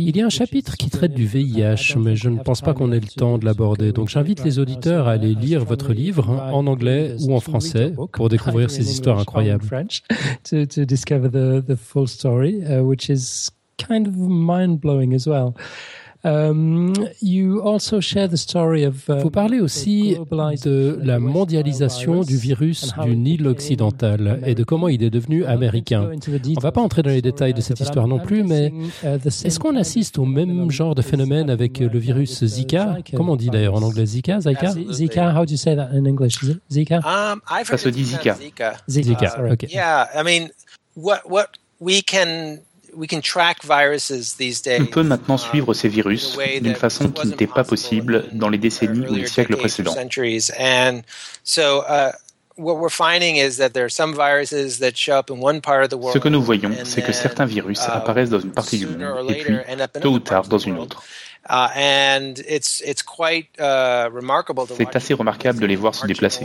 Il y a un chapitre qui traite du VIH, mais je ne pense pas qu'on ait le temps de l'aborder. Donc j'invite les auditeurs à aller lire votre livre en anglais ou en français pour découvrir ces histoires incroyables. Um, uh, Vous parlez aussi de la mondialisation du virus du Nil occidental et de comment il est devenu américain. On ne va pas entrer dans les détails de cette histoire non plus, mais uh, est-ce qu'on assiste au même genre de phénomène avec le virus Zika? Comment on dit d'ailleurs en anglais Zika Zika? Zika, how do you say that in English? Zika? Um, Ça se dit Zika. Zika, ok. Yeah, I mean, what, what we can on peut maintenant uh, suivre ces virus d'une façon qui n'était pas possible dans les décennies ou les siècles précédents. Ce que nous voyons, c'est que certains virus uh, apparaissent dans une partie du monde et puis, tôt ou tard, dans une autre. Uh, C'est assez remarquable de les voir se déplacer.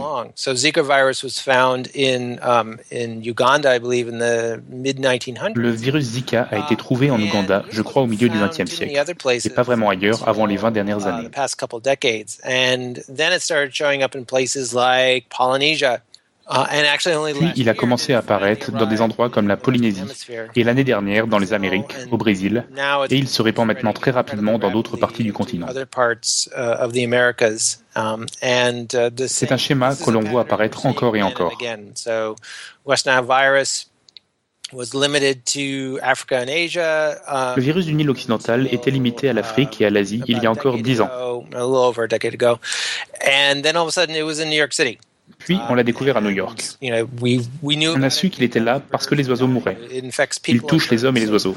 Le virus Zika a été trouvé en Ouganda, je crois, au milieu du XXe siècle, et pas vraiment ailleurs avant les 20 dernières années. Uh, Puis il a commencé à apparaître dans des endroits comme la Polynésie et l'année dernière dans les Amériques, au Brésil, et il se répand maintenant très rapidement dans d'autres parties du continent. Uh, um, uh, C'est un schéma que l'on voit apparaître encore et encore. Le virus du Nil occidental était limité à l'Afrique et à l'Asie il y a encore dix ans. Puis on l'a découvert à New York. On a su qu'il était là parce que les oiseaux mouraient. Il touche les hommes et les oiseaux.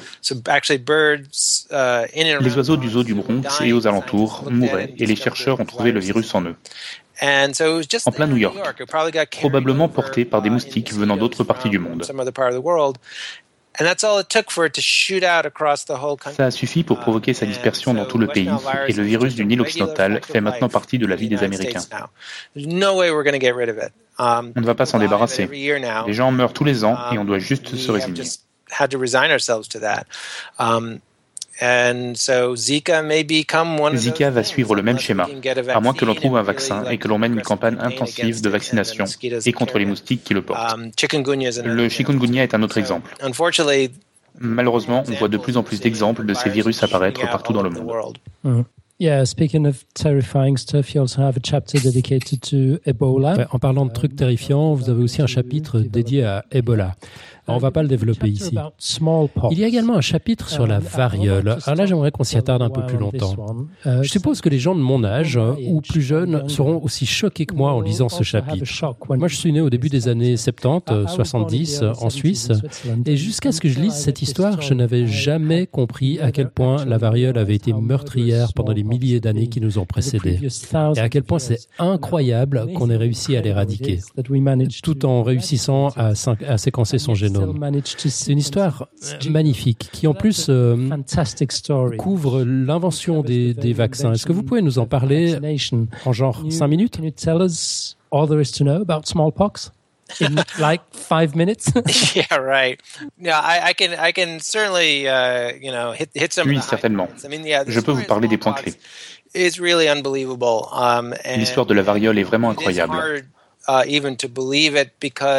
Les oiseaux du zoo du Bronx et aux alentours mouraient et les chercheurs ont trouvé le virus en eux. En plein New York, probablement porté par des moustiques venant d'autres parties du monde. Ça a suffi pour provoquer sa dispersion dans tout le pays et le virus du Nil occidental fait maintenant partie de la vie des Américains. Um, on ne va pas s'en débarrasser. Les gens meurent tous les ans et on doit juste um, se résigner. Zika va suivre le même schéma, à moins que l'on trouve un vaccin et que l'on mène une campagne intensive de vaccination et contre les moustiques qui le portent. Um, le chikungunya est un autre exemple. Malheureusement, on voit de plus en plus d'exemples de ces virus apparaître partout dans le monde. en parlant de trucs terrifiants, vous avez aussi un chapitre dédié à Ebola. On va pas le développer ici. Il y a également un chapitre sur la variole. Alors là, j'aimerais qu'on s'y attarde un peu plus longtemps. Uh, Je suppose que les gens de mon âge ou plus jeunes seront aussi choqués que moi en lisant ce chapitre. Moi, je suis né au début des années 70, 70 en Suisse, et jusqu'à ce que je lise cette histoire, je n'avais jamais compris à quel point la variole avait été meurtrière pendant les milliers d'années qui nous ont précédés, et à quel point c'est incroyable qu'on ait réussi à l'éradiquer, tout en réussissant à, à séquencer son génome. C'est une histoire magnifique qui en plus euh, couvre l'invention des, des vaccins. Est-ce que vous pouvez nous en parler en genre 5 minutes? all there is to know about smallpox in like five minutes? yeah, right. Yeah, I, I can, I can certainly, uh, you know, hit, hit some. Oui, certainement. I mean, yeah, Je peux vous parler des points clés. Really unbelievable. Um, L'histoire de la variole est vraiment incroyable. Uh,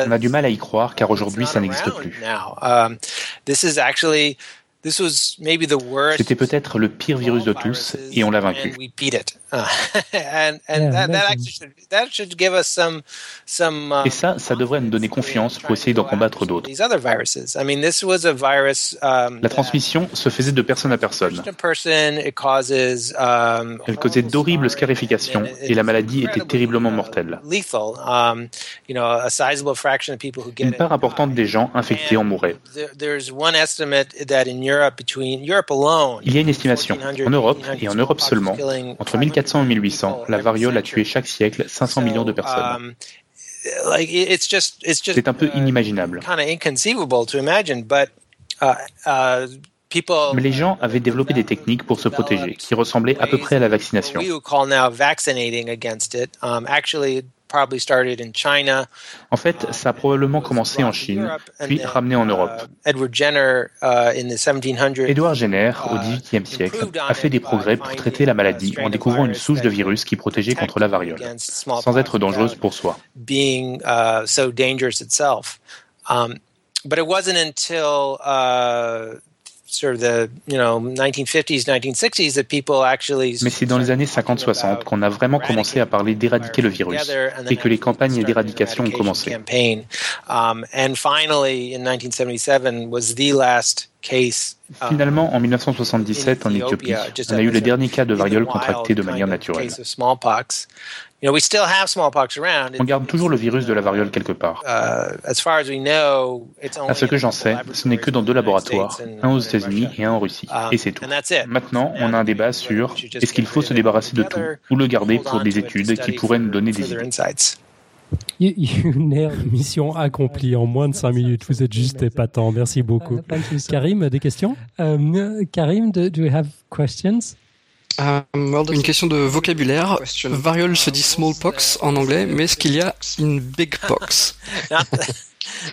On a du mal à y croire car aujourd'hui ça n'existe plus. Um, C'était peut-être le pire virus de tous et on l'a vaincu. Et ça, ça devrait nous donner confiance pour essayer d'en combattre d'autres. Um, La transmission se faisait de personne à personne. Um, Elle causait d'horribles scarifications et la maladie était terriblement mortelle. Une part importante des gens infectés en mouraient. Il y a une estimation. En Europe, et en Europe seulement, entre 1400 et 1800, la variole a tué chaque siècle 500 millions de personnes. C'est un peu inimaginable. Mais les gens avaient développé des techniques pour se protéger qui ressemblaient à peu près à la vaccination. En fait, ça a probablement commencé en Chine, puis ramené en Europe. Uh, Edward Jenner, Edward Jenner, au XVIIIe siècle, a fait des progrès pour traiter la maladie en découvrant une souche de virus qui protégeait contre la variole, sans être dangereuse pour soi. Um, but it wasn't until uh, mais c'est dans les années 50-60 qu'on a vraiment commencé à parler d'éradiquer le virus et que les campagnes d'éradication ont commencé. Finalement, en 1977, en Éthiopie, on a eu le dernier cas de variole contracté de manière naturelle. On garde toujours le virus de la variole quelque part. Uh, à ce que j'en sais, ce n'est que dans deux laboratoires, un aux États-Unis et un en Russie. Um, et c'est tout. Maintenant, on a un débat sur est-ce qu'il faut se débarrasser de tout ou le garder pour des études qui pourraient nous donner des idées. Mission accomplie en moins de 5 minutes. Vous êtes juste épatant. Merci beaucoup. Karim, des questions? Um, Karim, do, do you have questions? Une question de vocabulaire. Variole se dit smallpox en anglais, mais est-ce qu'il y a une big pox?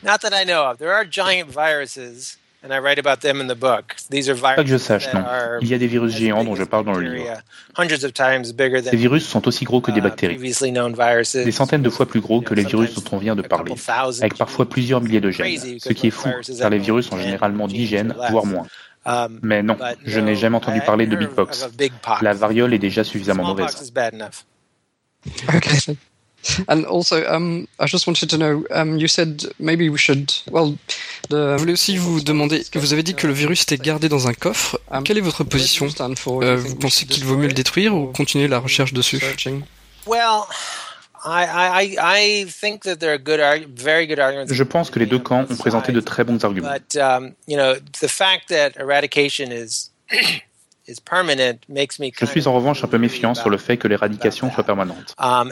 Not that I know of. There are giant viruses. And I write about them in the book. These are Pas que je sache, non. Il y a des virus géants dont je parle dans le livre. Ces virus sont aussi gros que des uh, bactéries. Des centaines de fois plus gros que les virus dont on vient de parler, avec parfois plusieurs milliers de gènes. Ce qui est fou, car les virus ont généralement 10 gènes, voire moins. Um, Mais non, je n'ai jamais entendu parler de Big Box. La variole est déjà suffisamment mauvaise. Okay. And also, um, I just wanted to know, um, you said maybe we should. Well, Je voulais aussi vous demander, vous avez dit que le virus était gardé dans un coffre? Quelle est votre position? euh, Vous pensez qu'il vaut mieux le détruire ou continuer la recherche dessus? Well, Je pense que les deux camps ont présenté de très bons arguments. Je suis en revanche un peu méfiant sur le fait que l'éradication soit permanente. Um,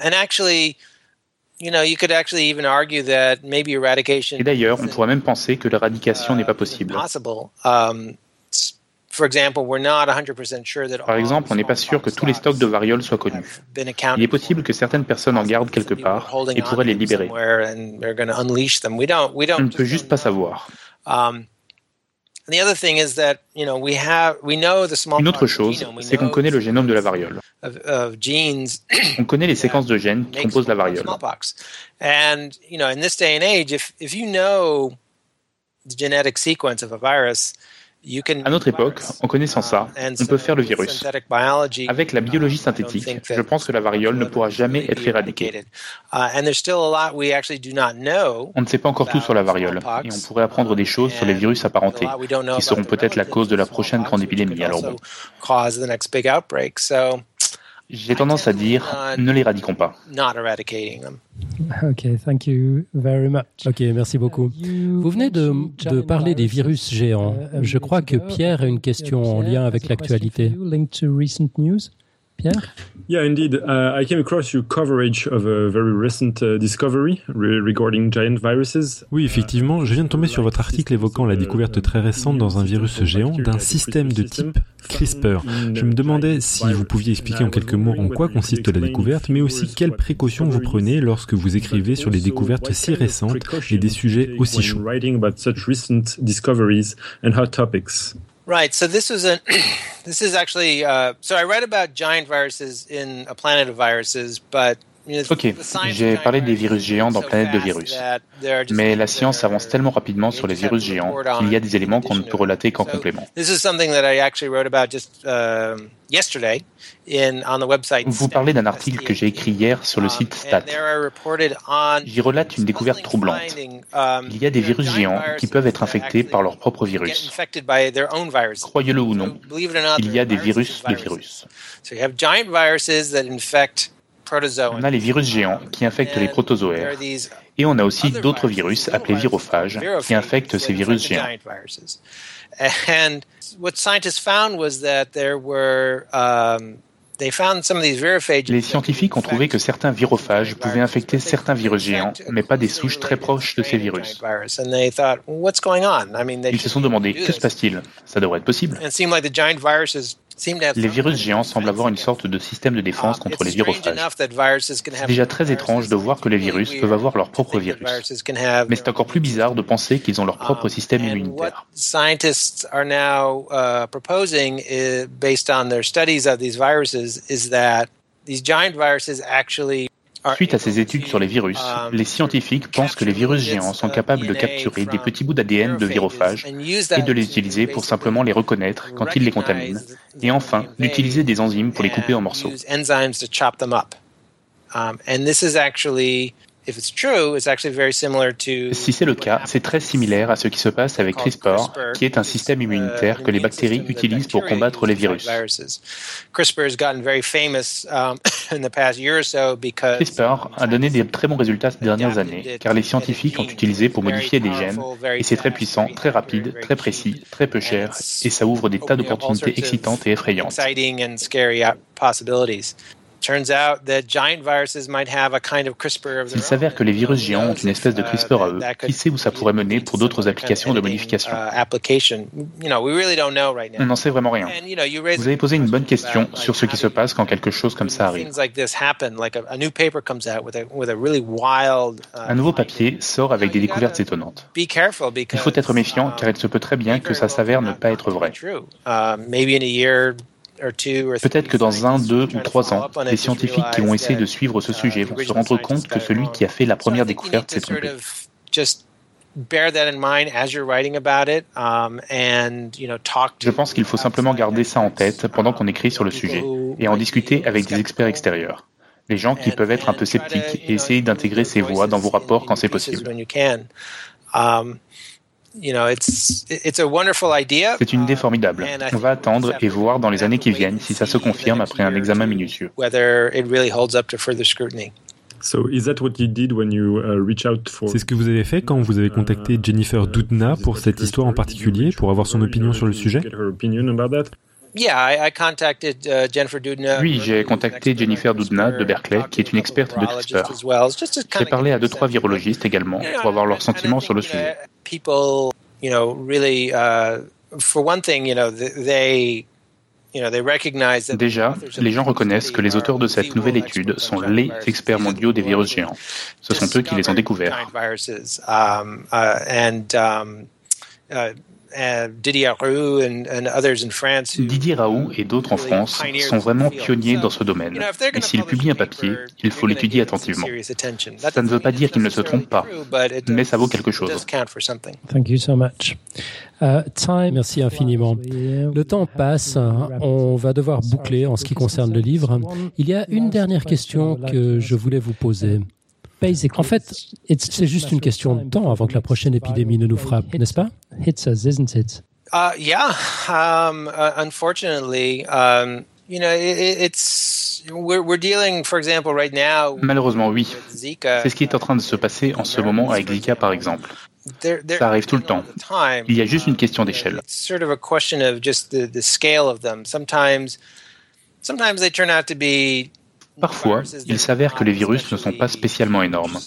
Et d'ailleurs, on pourrait même penser que l'éradication n'est pas possible. Par exemple, on n'est pas sûr que tous les stocks de variole soient connus. Il est possible que certaines personnes en gardent quelque part et pourraient les libérer. On ne peut juste pas savoir. Une autre chose, c'est qu'on connaît le génome de la variole. On connaît les séquences de gènes qui composent la variole. À notre époque, en connaissant ça, on peut faire le virus. Avec la biologie synthétique, je pense que la variole ne pourra jamais être éradiquée. On ne sait pas encore tout sur la variole, et on pourrait apprendre des choses sur les virus apparentés, qui seront peut-être la cause de la prochaine grande épidémie. Alors bon. J'ai tendance à dire, ne l'éradiquons pas. Ok, thank you very much. Ok, merci beaucoup. Vous venez de, de parler des virus géants. Je crois que Pierre a une question en lien avec l'actualité. Pierre? Yeah, indeed. Uh, I came across your coverage of a very recent uh, discovery regarding giant viruses. Oui, effectivement, je viens de tomber sur votre article évoquant la découverte très récente dans un virus géant d'un système de type CRISPR. Je me demandais si vous pouviez expliquer en quelques mots en quoi consiste la découverte, mais aussi quelles précautions vous prenez lorsque vous écrivez sur des découvertes si récentes et des sujets aussi chauds. Right. So this was a this is actually uh, so I read about giant viruses in a planet of viruses, but Ok, j'ai parlé des virus géants dans Planète de virus. Mais la science avance tellement rapidement sur les virus géants qu'il y a des éléments qu'on ne peut relater qu'en complément. Vous parlez d'un article que j'ai écrit hier sur le um, site Stat. J'y relate une découverte troublante. Um, Il y a des virus géants qui peuvent être infectés par leur propre virus. Croyez-le ou non, il y a des virus de virus. On a les virus géants qui infectent les protozoaires. Et on a aussi d'autres virus appelés virophages qui infectent ces virus géants. Les scientifiques ont trouvé que certains virophages pouvaient infecter certains virus géants, mais pas des souches très proches de ces virus. Ils se sont demandé, que se passe-t-il? Ça devrait être possible. Les virus géants semblent avoir une sorte de système de défense uh, contre les virophages. C'est déjà très étrange de voir que les virus peuvent avoir leur propre virus. Mais c'est encore plus bizarre de penser qu'ils ont leur propre um, système immunitaire. Suite à ces études sur les virus, les scientifiques pensent que les virus géants sont capables de capturer des petits bouts d'ADN de virophages et de les utiliser pour simplement les reconnaître quand ils les contaminent, et enfin d'utiliser des enzymes pour les couper en morceaux. Si c'est le cas, c'est très similaire à ce qui se passe avec CRISPR, qui est un système immunitaire que les bactéries utilisent pour combattre les virus. CRISPR a donné des très bons résultats ces dernières années, car les scientifiques ont utilisé pour modifier des gènes, et c'est très puissant, très rapide, très précis, très peu cher, et ça ouvre des tas d'opportunités excitantes et effrayantes. Il s'avère que les virus géants ont une espèce de uh, CRISPR à eux. Qui sait où ça pourrait mener pour d'autres applications de modification uh, On n'en sait vraiment rien. Vous avez posé une bonne question sur ce qui se passe quand quelque chose comme ça arrive. Un nouveau papier sort avec des découvertes étonnantes. Il faut être méfiant car il se peut très bien que ça s'avère ne pas être vrai. Peut-être que dans un, deux ou trois ans, les scientifiques qui vont essayer de suivre ce sujet vont se rendre compte que celui qui a fait la première découverte s'est trompé. Je pense qu'il faut simplement garder ça en tête pendant qu'on écrit sur le sujet et en discuter avec des experts extérieurs. Les gens qui peuvent être un peu sceptiques et essayer d'intégrer ces voix dans vos rapports quand c'est possible. C'est une idée formidable. On va attendre et voir dans les années qui viennent si ça se confirme après un examen minutieux. C'est ce que vous avez fait quand vous avez contacté Jennifer Doudna pour cette histoire en particulier, pour avoir son opinion sur le sujet? Oui, j'ai contacté Jennifer Doudna de Berkeley, qui est une experte de CRISPR. J'ai parlé à deux, trois virologistes également pour avoir leurs sentiments sur le sujet. Déjà, les gens reconnaissent que les auteurs de cette nouvelle étude sont les experts mondiaux des virus géants. Ce sont eux qui les ont découverts. Didier Raoult et d'autres en France sont vraiment pionniers dans ce domaine. Et s'ils publient un papier, il faut l'étudier attentivement. Ça ne veut pas dire qu'ils ne se trompent pas, mais ça vaut quelque chose. Uh, Merci infiniment. Le temps passe, on va devoir boucler en ce qui concerne le livre. Il y a une dernière question que je voulais vous poser. En fait, c'est juste une question de temps avant que la prochaine épidémie ne nous frappe, n'est-ce pas? Uh, yeah, um, uh, unfortunately, um, you know, it, it's we're, we're dealing, for example, right now. Malheureusement, oui. C'est ce qui est en train de se passer en ce moment avec Zika, par exemple. Ça arrive tout le temps. Il y a juste une question d'échelle. Sort of a question of just the, the scale of them. Sometimes, sometimes they turn out to be Parfois, il s'avère que les virus ne sont pas spécialement énormes,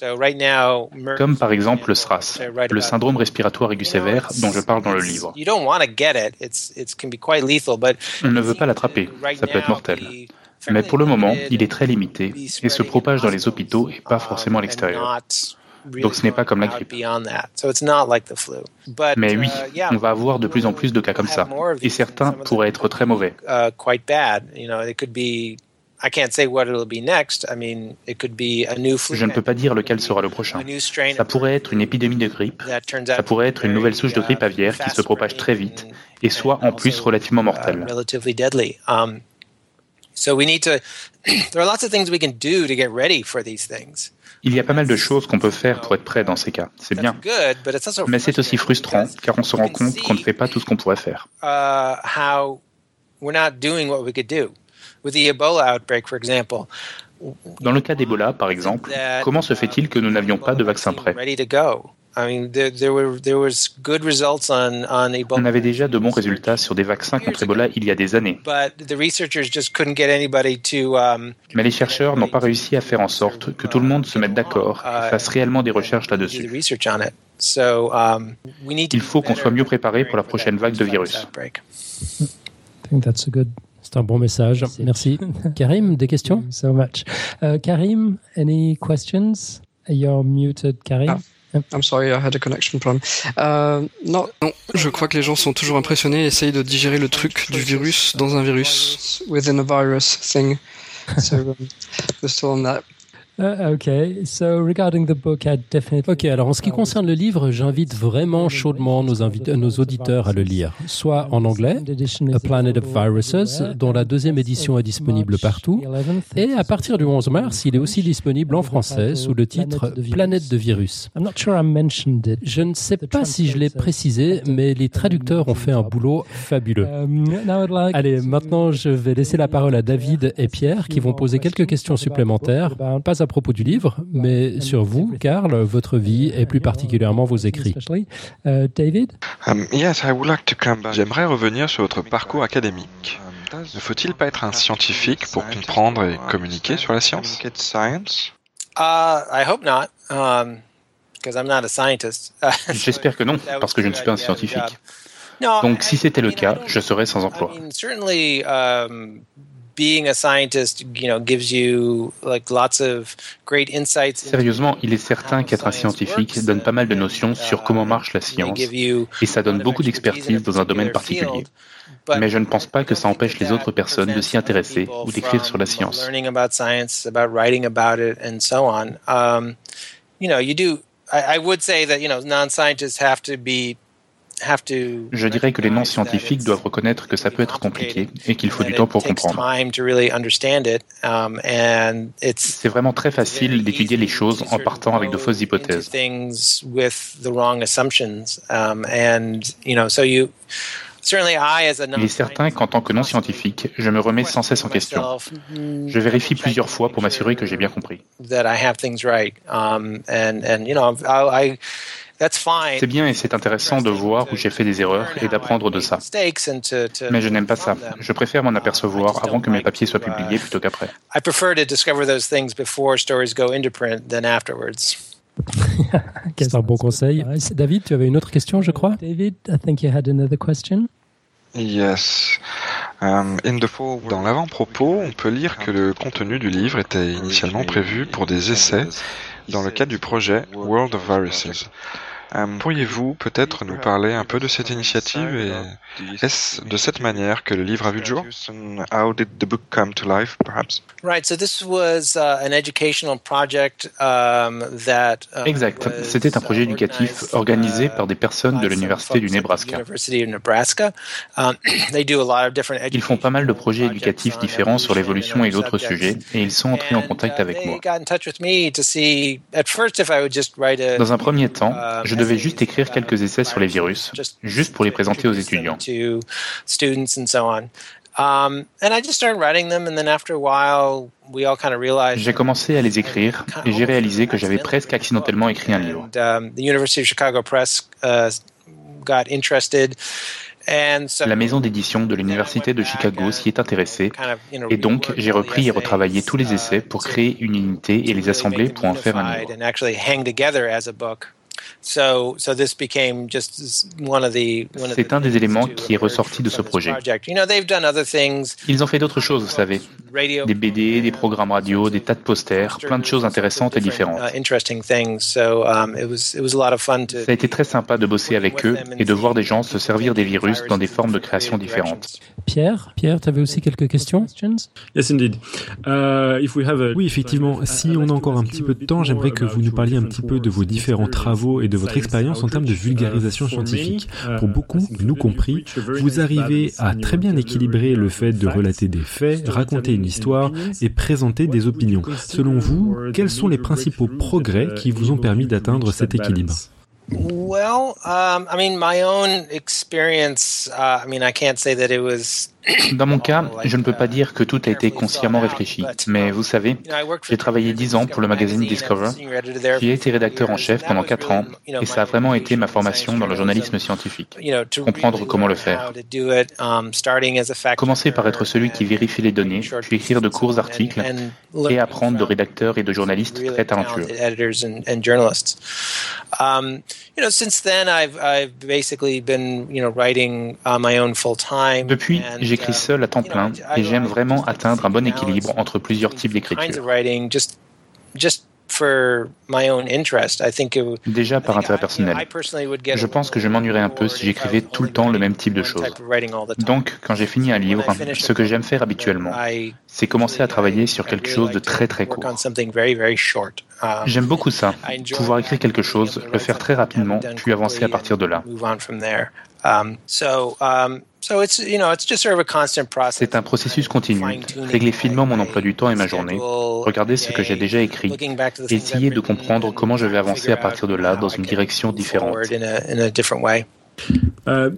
comme par exemple le SRAS, le syndrome respiratoire aigu sévère dont je parle dans le livre. On ne veut pas l'attraper, ça peut être mortel. Mais pour le moment, il est très limité et se propage dans les hôpitaux et pas forcément à l'extérieur. Donc ce n'est pas comme la grippe. Mais oui, on va avoir de plus en plus de cas comme ça. Et certains pourraient être très mauvais. Je ne peux pas dire lequel sera le prochain. Ça pourrait être une épidémie de grippe, ça pourrait être une nouvelle souche de grippe aviaire qui se propage très vite et soit en plus relativement mortelle. Il y a pas mal de choses qu'on peut faire pour être prêt dans ces cas. C'est bien. Mais c'est aussi frustrant car on se rend compte qu'on ne fait pas tout ce qu'on pourrait faire. Dans le cas d'Ebola, par exemple, comment se fait-il que nous n'avions pas de vaccin prêt on avait déjà de bons résultats sur des vaccins contre Ebola il y a des années. Um, Mais les chercheurs n'ont pas réussi à faire en sorte que tout le monde se mette d'accord et uh, fasse réellement des recherches là-dessus. Um, il faut qu'on soit mieux préparé pour la prochaine vague de virus. C'est un bon message. Merci. Karim, des questions? So much. Uh, Karim, any questions? You're muted, Karim. Ah, I'm sorry, I had a connection problem. Uh, non. non, je crois que les gens sont toujours impressionnés et essayent de digérer le truc du virus dans un virus. Within a virus thing. So, um, we're still on that. Uh, okay. So regarding the book, I definitely... Ok, alors en ce qui concerne le livre, j'invite vraiment chaudement nos, nos auditeurs à le lire, soit en anglais, A Planet of Viruses, dont la deuxième édition est disponible partout, et à partir du 11 mars, il est aussi disponible en français sous le titre Planète de virus. Je ne sais pas si je l'ai précisé, mais les traducteurs ont fait un boulot fabuleux. Um, Allez, maintenant je vais laisser la parole à David et Pierre qui vont poser quelques questions supplémentaires, pas à propos du livre, mais sur vous, Karl, votre vie et plus particulièrement vos écrits. Uh, David um, J'aimerais revenir sur votre parcours académique. Ne faut-il pas être un scientifique pour comprendre et communiquer sur la science? J'espère que non, parce que je ne suis pas un scientifique. Donc si c'était le cas, je serais sans emploi. Sérieusement, il est certain qu'être un scientifique donne pas mal de notions sur comment marche la science et ça donne beaucoup d'expertise dans un domaine particulier. Mais je ne pense pas que ça empêche les autres personnes de s'y intéresser ou d'écrire sur la science. I would say that, you know, non-scientists have to be je dirais que les non-scientifiques doivent reconnaître que ça peut être compliqué et qu'il faut du temps pour comprendre. Um, C'est vraiment très facile d'étudier les choses en partant avec de fausses hypothèses. Il est certain qu'en tant que non-scientifique, je me remets sans cesse en question. Je vérifie plusieurs fois pour m'assurer que j'ai bien compris. C'est bien et c'est intéressant de voir où j'ai fait des erreurs et d'apprendre de ça. Mais je n'aime pas ça. Je préfère m'en apercevoir avant que mes papiers soient publiés plutôt qu'après. C'est un bon conseil. David, tu avais une autre question, je crois? David, I think you had another question. Yes. Um, in the Dans l'avant-propos, on peut lire que le contenu du livre était initialement prévu pour des essais dans le cadre du projet World of Viruses. Euh, pourriez-vous peut-être nous parler un peu de cette initiative et est-ce de cette manière que le livre a vu le jour? How did the book come to life, perhaps? Right. So this was uh, an educational project um, that. Uh, exact. C'était un projet éducatif organisé par des personnes de l'université du Nebraska. Ils font pas mal de projets éducatifs différents sur l'évolution et d'autres sujets, et ils sont entrés en contact avec moi. Dans un premier temps, je devais juste écrire quelques essais sur les virus, juste pour les présenter aux étudiants. J'ai commencé à les écrire et j'ai réalisé que j'avais presque accidentellement écrit un livre. Um, uh, La maison d'édition de l'Université de Chicago s'y est intéressée et donc j'ai repris et retravaillé tous les essais pour créer une unité et les assembler pour en faire un livre. C'est un des éléments qui est ressorti de ce projet. Ils ont fait d'autres choses, vous savez. Des BD, des programmes radio, des tas de posters, plein de choses intéressantes et différentes. Um, Ça a été très sympa de bosser avec eux et de voir des gens se servir des virus dans des formes de création différentes. Pierre, Pierre, tu avais aussi quelques questions? Yes, indeed. Uh, oui, effectivement. Si on a encore un petit peu de temps, j'aimerais que vous nous parliez un petit peu de vos différents travaux et de votre expérience en termes de vulgarisation scientifique. Pour beaucoup, nous compris, vous arrivez à très bien équilibrer le fait de relater des faits, raconter une histoire et présenter des opinions. Selon vous, quels sont les principaux progrès qui vous ont permis d'atteindre cet équilibre Well, um, I mean, my own experience. Uh, I mean, I can't say that it was Dans mon cas, je ne peux pas dire que tout a été consciemment réfléchi, mais vous savez, j'ai travaillé dix ans pour le magazine Discover, j'ai été rédacteur en chef pendant quatre ans, et ça a vraiment été ma formation dans le journalisme scientifique. Comprendre comment le faire. Commencer par être celui qui vérifie les données, puis écrire de courts articles, et apprendre de rédacteurs et de journalistes très talentueux. Depuis, j'ai j'écris seul à temps plein et j'aime vraiment atteindre un bon équilibre entre plusieurs types d'écriture. Déjà par intérêt personnel. Je pense que je m'ennuierais un peu si j'écrivais tout le temps le même type de choses. Donc, quand j'ai fini un livre, ce que j'aime faire habituellement, c'est commencer à travailler sur quelque chose de très très court. J'aime beaucoup ça, pouvoir écrire quelque chose, le faire très rapidement, puis avancer à partir de là. C'est un processus continu. Régler finement mon emploi du temps et ma journée, regarder ce que j'ai déjà écrit essayer de comprendre comment je vais avancer à partir de là dans une direction différente. Euh,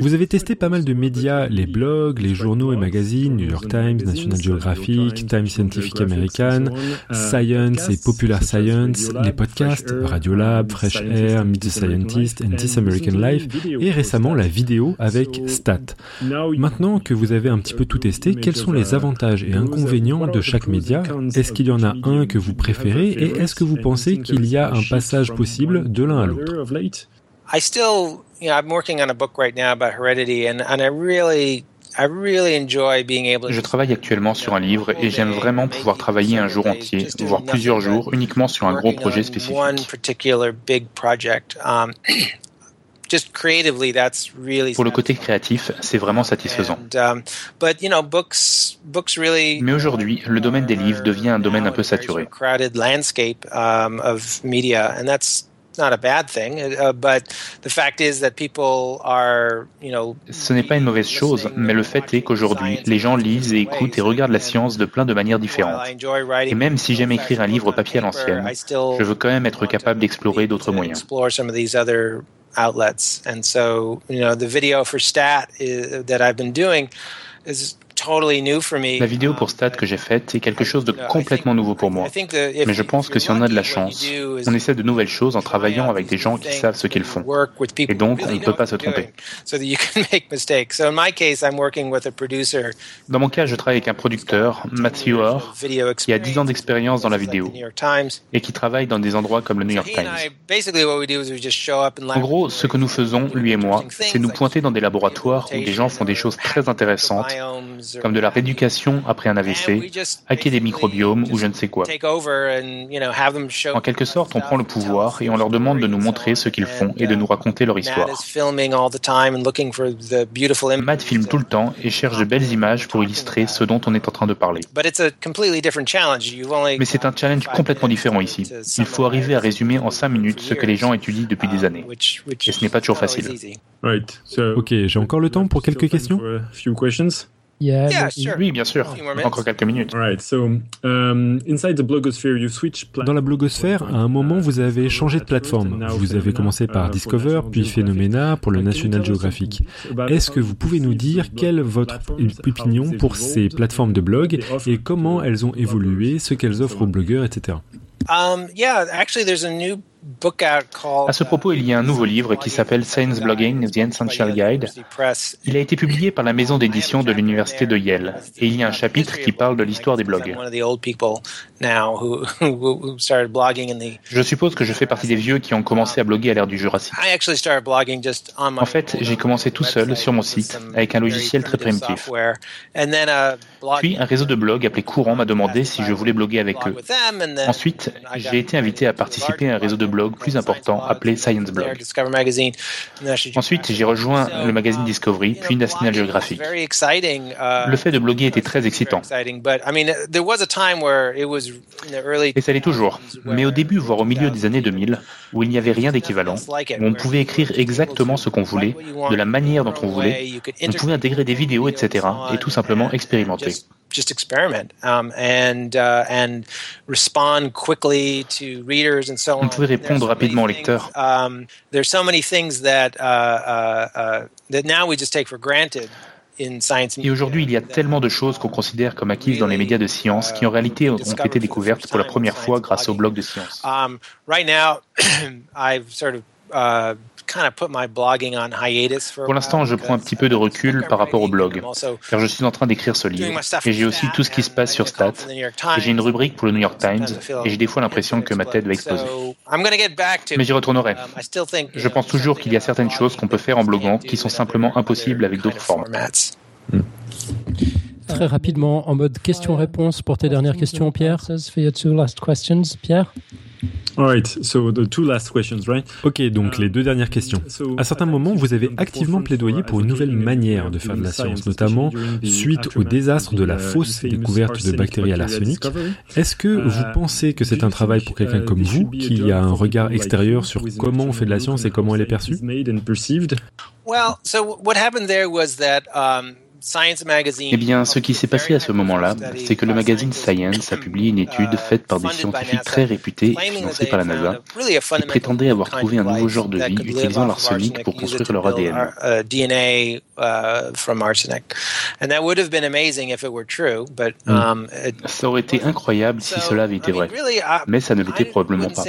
vous avez testé pas mal de médias, les blogs, les journaux et magazines, New York Times, National Geographic, Time Scientific American, Science et Popular Science, les podcasts, Radiolab, Fresh Air, Meet the Scientist and This American Life, et récemment la vidéo avec Stat. Maintenant que vous avez un petit peu tout testé, quels sont les avantages et inconvénients de chaque média? Est-ce qu'il y en a un que vous préférez et est-ce que vous pensez qu'il y a un passage possible de l'un à l'autre? You know, I'm working on a book right now about heredity, and, and I really je travaille actuellement sur un livre et j'aime vraiment pouvoir travailler un jour entier, voire plusieurs jours, uniquement sur un gros projet spécifique. Um, Pour le côté créatif, c'est vraiment satisfaisant. Um, Mais aujourd'hui, le domaine des livres devient un domaine un peu saturé. Ce n'est pas une mauvaise chose, mais le fait est qu'aujourd'hui, les gens lisent et écoutent et regardent la science de plein de manières différentes. Et même si j'aime écrire un livre papier à l'ancienne, je veux quand même être capable d'explorer d'autres moyens. outlets. And so, you know, the video for stat is, that I've been doing is La vidéo pour Stat que j'ai faite est quelque chose de complètement nouveau pour moi. Mais je pense que si on a de la chance, on essaie de nouvelles choses en travaillant avec des gens qui savent ce qu'ils font. Et donc, on ne peut pas se tromper. Dans mon cas, je travaille avec un producteur, Matthew Orr, qui a 10 ans d'expérience dans la vidéo et qui travaille dans des endroits comme le New York Times. En gros, ce que nous faisons, lui et moi, c'est nous pointer dans des laboratoires où des gens font des choses très intéressantes comme de la rééducation après un AVC, hacker des microbiomes ou je ne sais quoi. En quelque sorte, on prend le pouvoir et on leur demande de nous montrer ce qu'ils font et de nous raconter leur histoire. Matt filme tout le temps et cherche de belles images pour illustrer ce dont on est en train de parler. Mais c'est un challenge complètement différent ici. Il faut arriver à résumer en 5 minutes ce que les gens étudient depuis des années. Et ce n'est pas toujours facile. Ok, j'ai encore le temps pour quelques questions oui, bien sûr. Encore quelques minutes. Um, Dans la blogosphère, à un moment, vous avez changé de plateforme. Vous avez commencé par uh, Discover, puis Phenomena pour le National Geographic. Est-ce que vous pouvez nous dire quelle est votre opinion pour ces plateformes de blog et comment elles ont évolué, ce qu'elles offrent aux blogueurs, etc. À ce propos, il y a un nouveau livre qui s'appelle Science Blogging, The Essential Guide. Il a été publié par la maison d'édition de l'université de Yale et il y a un chapitre qui parle de l'histoire des blogs. Je suppose que je fais partie des vieux qui ont commencé à bloguer à l'ère du Jurassique. En fait, j'ai commencé tout seul sur mon site avec un logiciel très primitif. Puis un réseau de blogs appelé Courant m'a demandé si je voulais bloguer avec eux. Ensuite, j'ai été invité à participer à un réseau de blog plus important appelé Science Blog. Ensuite, j'ai rejoint le magazine Discovery, puis National Geographic. Le fait de bloguer était très excitant. Et ça l'est toujours. Mais au début, voire au milieu des années 2000, où il n'y avait rien d'équivalent, où on pouvait écrire exactement ce qu'on voulait, de la manière dont on voulait, on pouvait intégrer des vidéos, etc., et tout simplement expérimenter just experiment um, and uh, and respond quickly to readers and so on. On pouvait répondre rapidement aux lecteurs. Um, there's so many things that uh, uh, uh, that now we just take for granted. Et aujourd'hui, il y a tellement de choses qu'on considère comme acquises dans les médias de science qui en réalité ont été découvertes pour la première fois grâce au blog de science. Um, pour l'instant, je prends un petit peu de recul par rapport au blog, car je suis en train d'écrire ce livre, et j'ai aussi tout ce qui se passe sur Stat, et j'ai une rubrique pour le New York Times, et j'ai des fois l'impression que ma tête va exploser. Mais j'y retournerai. Je pense toujours qu'il y a certaines choses qu'on peut faire en bloguant qui sont simplement impossibles avec d'autres formats. Très rapidement, en mode question-réponse pour tes dernières questions, Pierre. Pierre? Ok, donc les deux dernières questions. À certains moments, vous avez activement plaidé pour une nouvelle manière de faire de la science, notamment suite au désastre de la fausse découverte de bactéries à l'arsenic. Est-ce que vous pensez que c'est un travail pour quelqu'un comme vous, qui a un regard extérieur sur comment on fait de la science et comment elle est perçue? Eh bien, ce qui s'est passé à ce moment-là, c'est que le magazine Science a publié une étude faite par des scientifiques très réputés et financés par la NASA, qui prétendaient avoir trouvé un nouveau genre de vie utilisant l'arsenic pour construire leur ADN. Ça aurait été incroyable si cela avait été vrai, mais ça ne l'était probablement pas.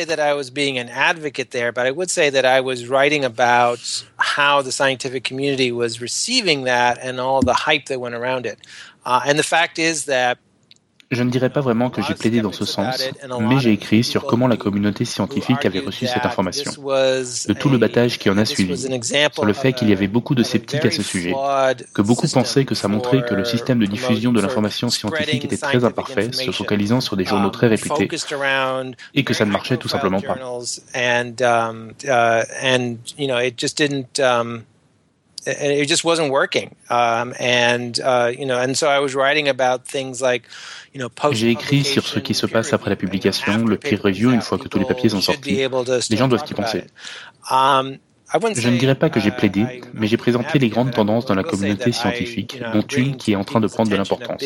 That hype went around it. Uh, and the fact is that Je ne dirais pas vraiment que j'ai plaidé dans ce sens, mais j'ai écrit sur comment la communauté scientifique avait reçu cette information, de tout le battage qui en a suivi, sur le fait qu'il y avait beaucoup de sceptiques à ce sujet, que beaucoup pensaient que ça montrait que le système de diffusion de l'information scientifique était très imparfait, se focalisant sur des journaux très réputés, et que ça ne marchait tout simplement pas. It just wasn't working. Um, and uh, you know, and so I was writing about things like, you know, J'ai écrit sur ce qui se passe après la publication, le peer review, une fois que tous les papiers sont sortis. Les gens doivent y penser. Um, je ne dirais pas que j'ai plaidé, mais j'ai présenté les grandes tendances dans la communauté scientifique, dont une qui est en train de prendre de l'importance.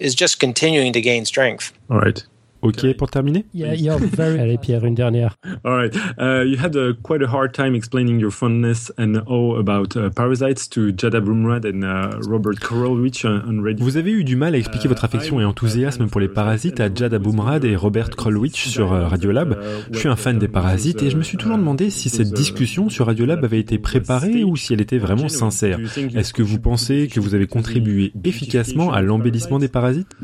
Is just continuing to gain strength. All right. Ok pour terminer? Allez Pierre, une dernière. All right. Uh, you had a, quite a hard time explaining your fondness and awe about uh, parasites to Jada Brumrad and uh, Robert Krulwich on Radio. Vous avez eu du mal à expliquer votre affection et enthousiasme pour les parasites à Jada Brumrad et Robert Krulwich sur Radiolab. Je suis un fan des parasites et je me suis toujours demandé si cette discussion sur Radiolab avait été préparée ou si elle était vraiment sincère. Est-ce que vous pensez que vous avez contribué efficacement à l'embellissement des parasites?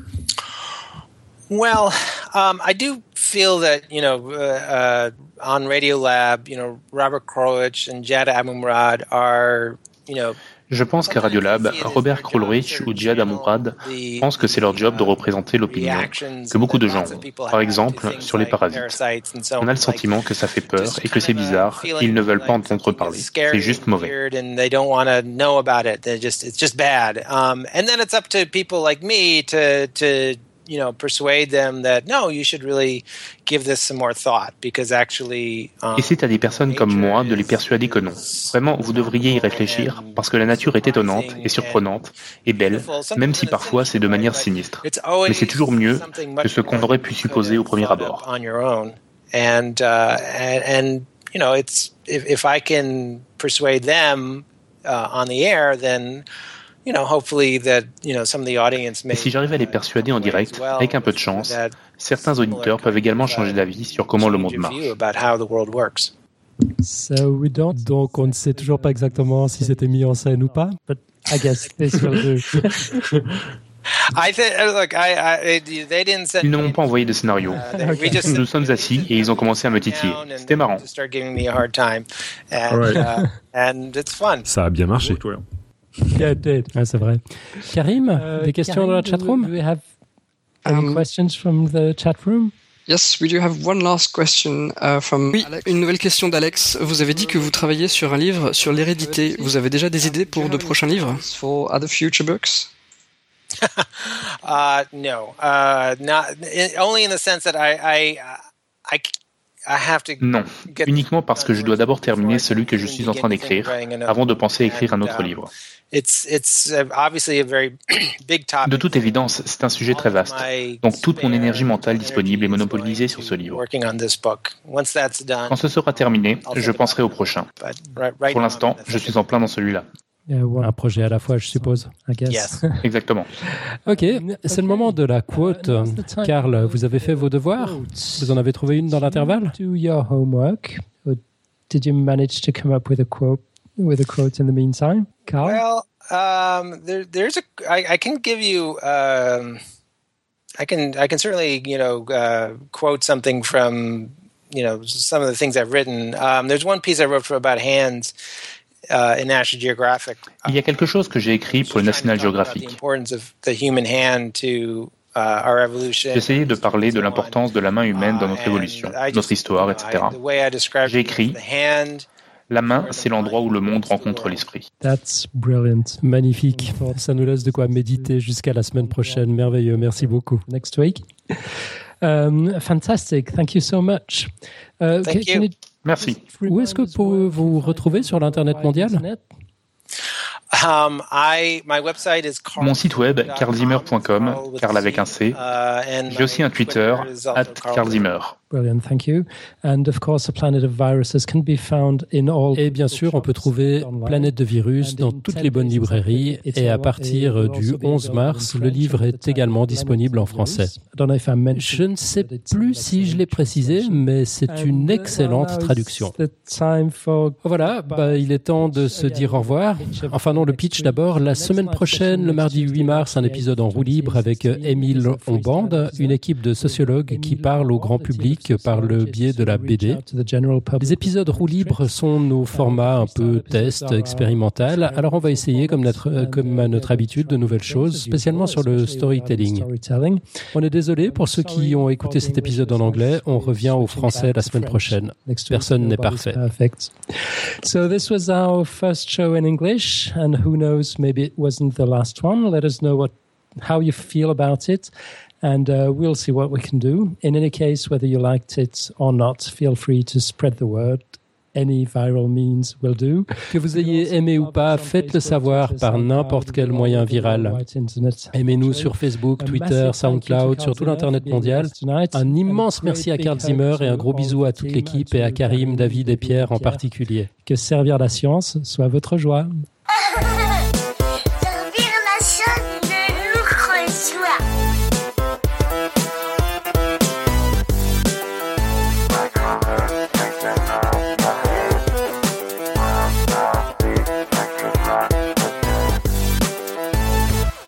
Well, um, I do feel that you know uh, uh, on Radiolab, you know Robert Krulwich and Jad Abumrad are you know Je pense qu'à Radiolab, Robert Krulwich ou Jad Amurad pensent que c'est leur job de représenter l'opinion que beaucoup de gens ont. Par exemple, sur les parasites. On a le sentiment que ça fait peur et que c'est bizarre. Ils ne veulent pas entendre parler. C'est juste mauvais. You know, persuade them that no, you should really give this some more thought because actually. Um, et c'est à des personnes comme moi de les persuader que non. Vraiment, vous devriez y réfléchir parce que la nature est étonnante et surprenante et belle, même si parfois c'est de manière sinistre. Mais c'est toujours mieux que ce qu'on aurait pu supposer au premier abord. And uh, and, you know, it's if, if I can persuade them uh, on the air, then et si j'arrive à les persuader en direct, avec un peu de chance, certains auditeurs peuvent également changer d'avis sur comment le monde marche. Donc on ne sait toujours pas exactement si c'était mis en scène ou pas. Ils ne m'ont pas envoyé de scénario. Uh, Nous sommes assis et ils ont commencé à me titiller. C'était marrant. Ça a bien marché. Yeah, it did. Ah, c'est vrai. Karim, uh, des questions Karim, dans la chat room? Do we have any um, questions from the chat room? Yes, we do have one last question uh, from Oui, une nouvelle question d'Alex. Vous avez dit que vous travaillez sur un livre sur l'hérédité. Vous avez déjà des idées pour de prochains livres? For other future books? uh, no, uh, not only in the sense that I, I, I non, uniquement parce que je dois d'abord terminer celui que je suis en train d'écrire avant de penser à écrire un autre livre. De toute évidence, c'est un sujet très vaste. Donc toute mon énergie mentale disponible est monopolisée sur ce livre. Quand ce sera terminé, je penserai au prochain. Pour l'instant, je suis en plein dans celui-là. Un projet à la fois, je suppose. Exactement. ok, c'est le moment de la quote. Carl, vous avez fait vos devoirs? Vous en avez trouvé une dans l'intervalle? Do your homework? did you manage to come up with a quote? With a quote in the meantime, Carl? Well, um, there, there's a. I, I can give you. Um, I can. I can certainly, you know, uh, quote something from, you know, some of the things I've written. Um, there's one piece I wrote for about hands. Uh, in National Geographic. Il y a quelque chose que j'ai écrit pour le National Geographic. J'essayais de parler de l'importance de la main humaine dans notre uh, évolution, notre histoire, etc. J'ai écrit la main, c'est l'endroit où le monde rencontre l'esprit. That's brilliant. Magnifique. Ça nous laisse de quoi méditer jusqu'à la semaine prochaine. Merveilleux. Merci beaucoup. Next week. Um, fantastic. Thank you so much. Uh, Thank you. Merci. Où est-ce que vous vous retrouvez sur l'Internet mondial? Um, Mon site web, carlzimmer.com, Carl avec un C. Uh, J'ai aussi un Twitter, at carlzimmer. Brilliant, thank you. And of course, A Planet of Viruses can be found in all. Et bien sûr, on peut trouver Planète de virus dans toutes les bonnes librairies. Et à partir du 11 mars, le livre est également disponible en français. Je ne sais plus si je l'ai précisé, mais c'est une excellente traduction. Voilà, bah, il est temps de se dire au revoir. Enfin non, le pitch d'abord. La semaine prochaine, le mardi 8 mars, un épisode en roue libre avec Émile Ombande, une équipe de sociologues qui parle au grand public par le biais de la BD. Les épisodes roue libre sont nos formats un peu test, expérimental. Alors on va essayer, comme, notre, comme à notre habitude, de nouvelles choses, spécialement sur le storytelling. On est désolé pour ceux qui ont écouté cet épisode en anglais. On revient au français la semaine prochaine. Personne n'est parfait. So this was our first show in English, and who knows, maybe it wasn't the last one. Let us know what, how you feel about it. And uh, we'll see what we can do. In any case, whether you liked it or not, feel free to spread the word Que vous ayez aimé ou pas, faites-le savoir par n'importe quel moyen viral. Aimez-nous sur Facebook, Twitter, SoundCloud, sur tout l'Internet mondial. Un immense merci à Carl Zimmer et un gros bisou à toute l'équipe et à Karim, David et Pierre en particulier. Que servir la science soit votre joie.